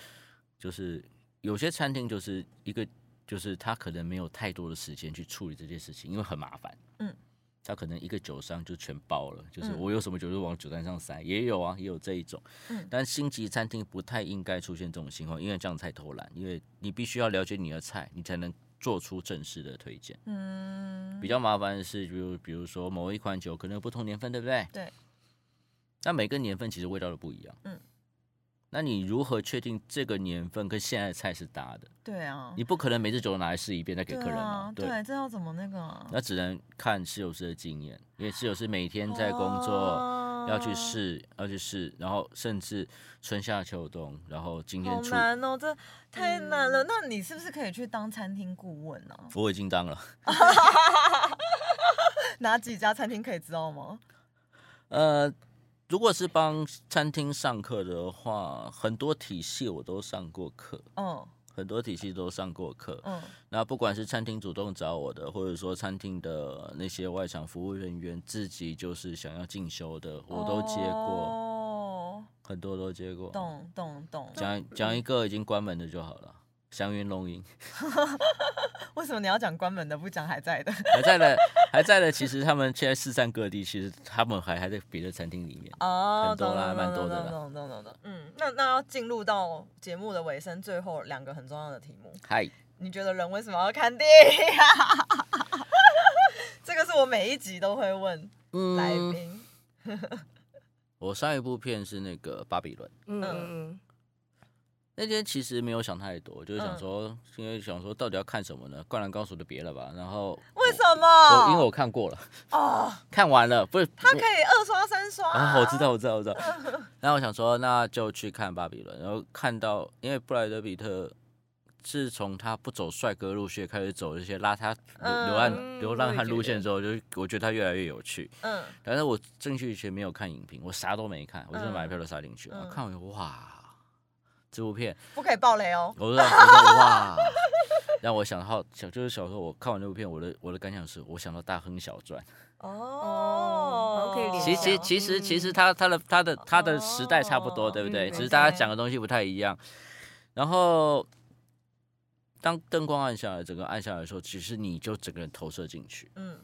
就是。有些餐厅就是一个，就是他可能没有太多的时间去处理这件事情，因为很麻烦。嗯，他可能一个酒商就全包了，就是我有什么酒就往酒单上塞，也有啊，也有这一种。嗯，但星级餐厅不太应该出现这种情况，因为这样太偷懒。因为你必须要了解你的菜，你才能做出正式的推荐。嗯，比较麻烦的是，比如比如说某一款酒可能有不同年份，对不对？对。那每个年份其实味道都不一样。嗯。那你如何确定这个年份跟现在的菜是搭的？对啊，你不可能每次酒都拿来试一遍再给客人嘛。对，这要怎么那个？那只能看室友师的经验，因为室友师每天在工作，要去试，要去试，然后甚至春夏秋冬，然后今天好难哦，这太难了。那你是不是可以去当餐厅顾问呢？我已经当了。哪几家餐厅可以知道吗？呃。如果是帮餐厅上课的话，很多体系我都上过课，嗯，很多体系都上过课，嗯，那不管是餐厅主动找我的，或者说餐厅的那些外场服务人员自己就是想要进修的，我都接过，哦，很多都接过，懂懂懂，讲讲一个已经关门的就好了。祥云龙吟，为什么你要讲关门的，不讲还在的？还在的，还在的。其实他们现在四散各地，其实他们还还在别的餐厅里面。哦，很多啦，蛮多的。懂懂懂懂。嗯，那那要进入到节目的尾声，最后两个很重要的题目。嗨，你觉得人为什么要看电影？这个是我每一集都会问来宾。我上一部片是那个《巴比伦》。嗯。那天其实没有想太多，就是想说，因为想说到底要看什么呢？灌篮高手的别了吧，然后为什么？因为我看过了哦，看完了，不是他可以二刷三刷啊？我知道，我知道，我知道。然后我想说，那就去看巴比伦，然后看到，因为布莱德比特自从他不走帅哥路线，开始走一些邋遢流浪流浪汉路线之后，就我觉得他越来越有趣。嗯，但是我进去以前没有看影评，我啥都没看，我就买票都杀进去了。看完哇！这部片不可以爆雷哦！我说，我说哇，让我想到小，就是小时候我看完这部片，我的我的感想是，我想到大亨小传。哦，其实其实其实他他的他的他的时代差不多，对不对？只是大家讲的东西不太一样。然后当灯光暗下来，整个暗下来的时候，其实你就整个人投射进去。嗯。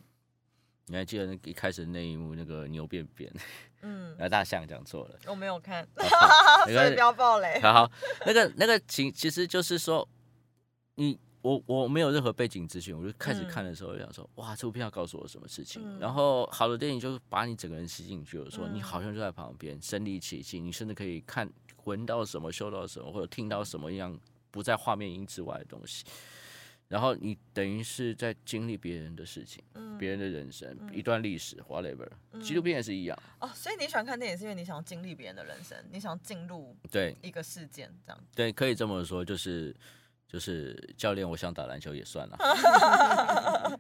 你还记得那一开始那一幕那个牛便便？嗯，那大象讲错了，我没有看，所以不要暴雷。好，那个那个其其实就是说，你我我没有任何背景资讯，我就开始看的时候就想说，哇，这部片要告诉我什么事情？然后好的电影就把你整个人吸进去了，说你好像就在旁边身临其境，你甚至可以看闻到什么、嗅到什么，或者听到什么样不在画面音之外的东西。然后你等于是在经历别人的事情，别人的人生，一段历史，whatever。纪录片也是一样。哦，所以你喜欢看电影是因为你想要经历别人的人生，你想要进入对一个事件这样。对，可以这么说，就是就是教练，我想打篮球也算了。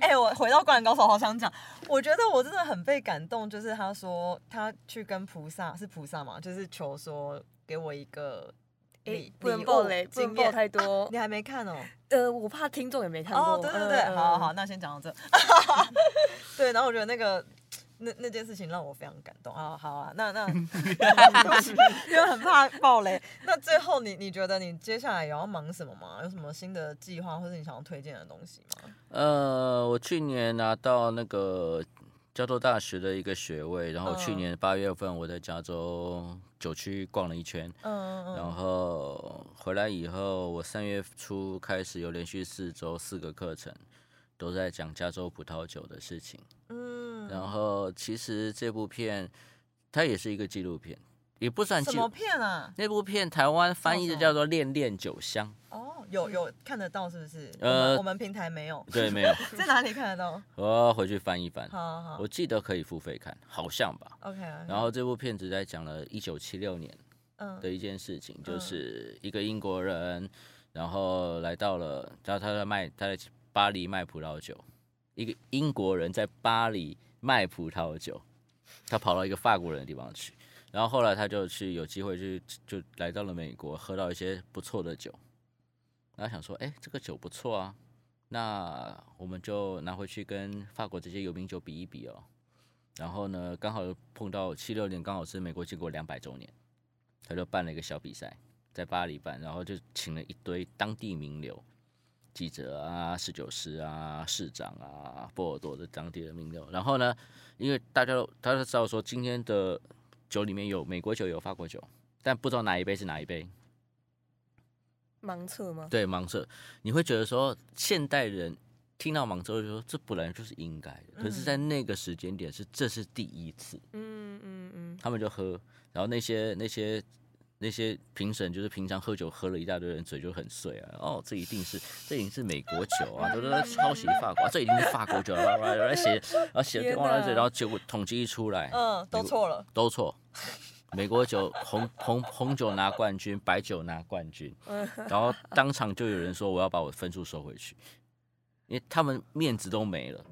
哎，我回到《灌篮高手》，好想讲，我觉得我真的很被感动，就是他说他去跟菩萨，是菩萨嘛，就是求说给我一个。哎，不能爆雷，不能爆太多。你还没看哦？呃，我怕听众也没看过。哦，对对对，好好好，那先讲到这。对，然后我觉得那个那那件事情让我非常感动啊！好啊，那那 因为很怕爆雷。那最后你你觉得你接下来也要忙什么吗？有什么新的计划或者你想要推荐的东西吗？呃，我去年拿到那个加州大学的一个学位，然后去嗯年八月份我在加州九区逛了一圈，嗯嗯然后回来以后，我三月初开始有连续四周四个课程，都在讲加州葡萄酒的事情。嗯然后其实这部片它也是一个纪录片，也不算纪录什么。片啊？那部片台湾翻译的叫做《恋恋酒香哦，有有看得到是不是？呃我们平台没有》，，对，没有，在哪里看得到？我要回去翻一翻。好好好我记得可以付费看，好像吧。，OK。然后这部片子在讲了一九七六年嗯的一件事情，就是一个英国人，然后来到了，然后他在卖他在巴黎卖葡萄酒，一个英国人在巴黎卖葡萄酒，他跑到一个法国人的地方去，然后后来他就去有机会去就来到了美国，喝到一些不错的酒，然后想说，哎、这个酒不错啊，那我们就拿回去跟法国这些有名酒比一比哦。然后呢，刚好碰到七六年，刚好是美国建国两百周年，他就办了一个小比赛，在巴黎办，然后就请了一堆当地名流，记者啊、侍酒师啊、市长啊、波尔多的当地的名流。然后呢，因为大家都大家知道说今天的酒里面有美国酒有法国酒，但不知道哪一杯是哪一杯，盲测吗？对盲测，你会觉得说现代人听到盲测就说这本来就是应该的，可是，在那个时间点是这是第一次，嗯嗯嗯，他们就喝，然后那些那些那些评审就是平常喝酒喝了一大堆人嘴就很碎啊，哦，这一定是这一定是美国酒啊，都是抄袭法国、啊，这一定是法国酒，然后来写，然后写了这，然后结果统计一出来，嗯，都错了。都错。美国酒红红红酒拿冠军，白酒拿冠军，然后当场就有人说我要把我分数收回去，因为他们面子都没了。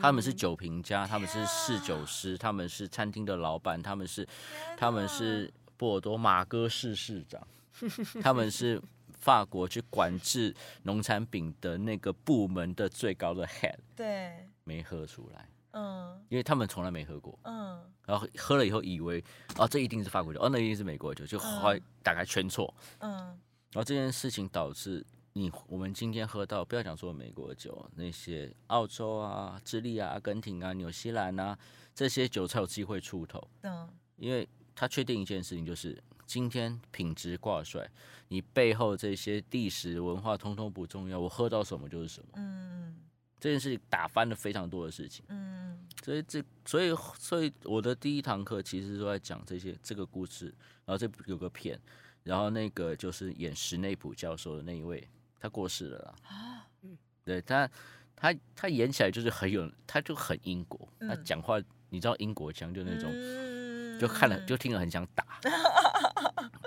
他们是酒评家，他们是侍酒师，他们是餐厅的老板，他们是他们是波尔多马哥市市长，他们是法国去管制农产品的那个部门的最高的 head，对，没喝出来，嗯因为他们从来没喝过。嗯然后喝了以后以为哦，这一定是法国酒，哦，那一定是美国酒，就打开全错。嗯然后这件事情导致你我们今天喝到，不要讲说美国酒，那些澳洲啊、智利啊、阿根廷啊、纽西兰啊这些酒才有机会出头，嗯因为他确定一件事情，就是今天品质挂帅，你背后这些历史文化通通不重要，我喝到什么就是什么。嗯这件事情打翻了非常多的事情。嗯所以这，所以，所以我的第一堂课其实都在讲这些这个故事，然后这有个片，然后那个就是演史内普教授的那一位，他过世了啦。对他，他他演起来就是很有，他就很英国，他嗯讲话你知道英国腔就那种，种就看了就听了很想打。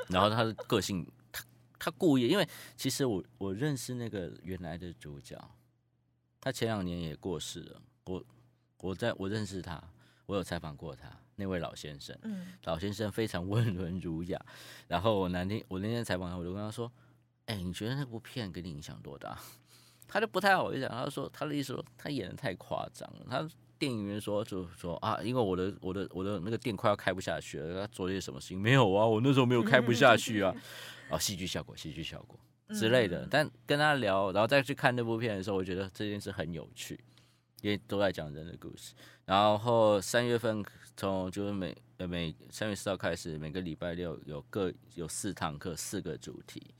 然后他的个性，他他故意，因为其实我我认识那个原来的主角，他前两年也过世了。我我在我认识他，我有采访过他那位老先生，嗯老先生非常 温文儒雅。然后我那天我那天采访他，我就跟他说：“哎、你觉得那部片给你影响多大？” 他就不太好意思讲，他说他的意思说他演的太夸张了，他。电影院说就说啊，因为我的我的我的那个店快要开不下去了，他做了些什么事情？没有啊，我那时候没有开不下去啊，啊，戏剧效果，戏剧效果之类的。但跟他聊，然后再去看那部片的时候，我觉得这件事很有趣，因为都在讲人的故事。然后三月份从就是每呃每三月四号开始，每个礼拜六有各有四堂课，四个主题，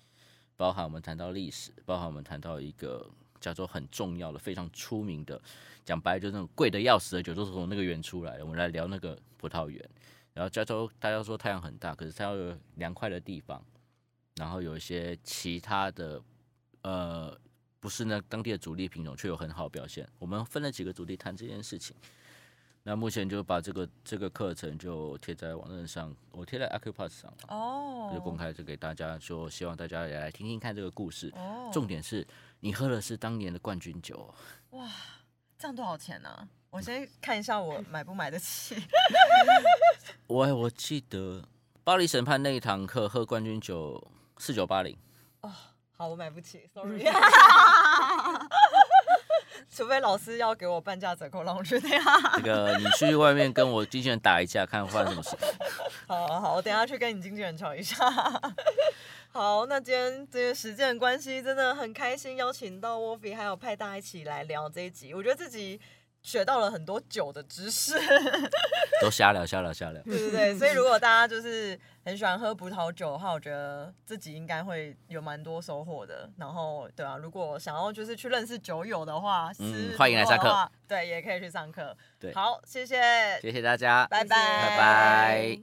包含我们谈到历史，包含我们谈到一个加州很重要的、非常出名的，讲白了就是那种贵的要死的酒，都是从那个园出来的。我们来聊那个葡萄园。然后加州大家说太阳很大，可是它要有凉快的地方，然后有一些其他的呃不是那当地的主力品种，却有很好的表现。我们分了几个主力谈这件事情。那目前就把这个这个课程就贴在网站上，我贴在 Acupass 上了，哦，就公开就给大家，就希望大家也来听听看这个故事。哦，重点是你喝的是当年的冠军酒，哇，这样多少钱呢、我先看一下我买不买得起。我我记得巴黎审判那一堂课喝冠军酒四九八零，哦好，我买不起，sorry。除非老师要给我半价折扣，让我去听。这个你去外面跟我经纪人打一架，看发生什么事。好好好，我等下去跟你经纪人吵一下。好，那今天这个时间的关系，真的很开心，邀请到 Wolfie 还有派大一起来聊这一集。我觉得自己学到了很多酒的知识，都瞎聊瞎聊瞎聊。对对对。所以如果大家就是很喜欢喝葡萄酒的话，我觉得自己应该会有蛮多收获的。然后，对啊，如果想要就是去认识酒友的话，嗯私欢迎来上课对，也可以去上课。对好，谢谢，谢谢大家，拜拜，拜拜。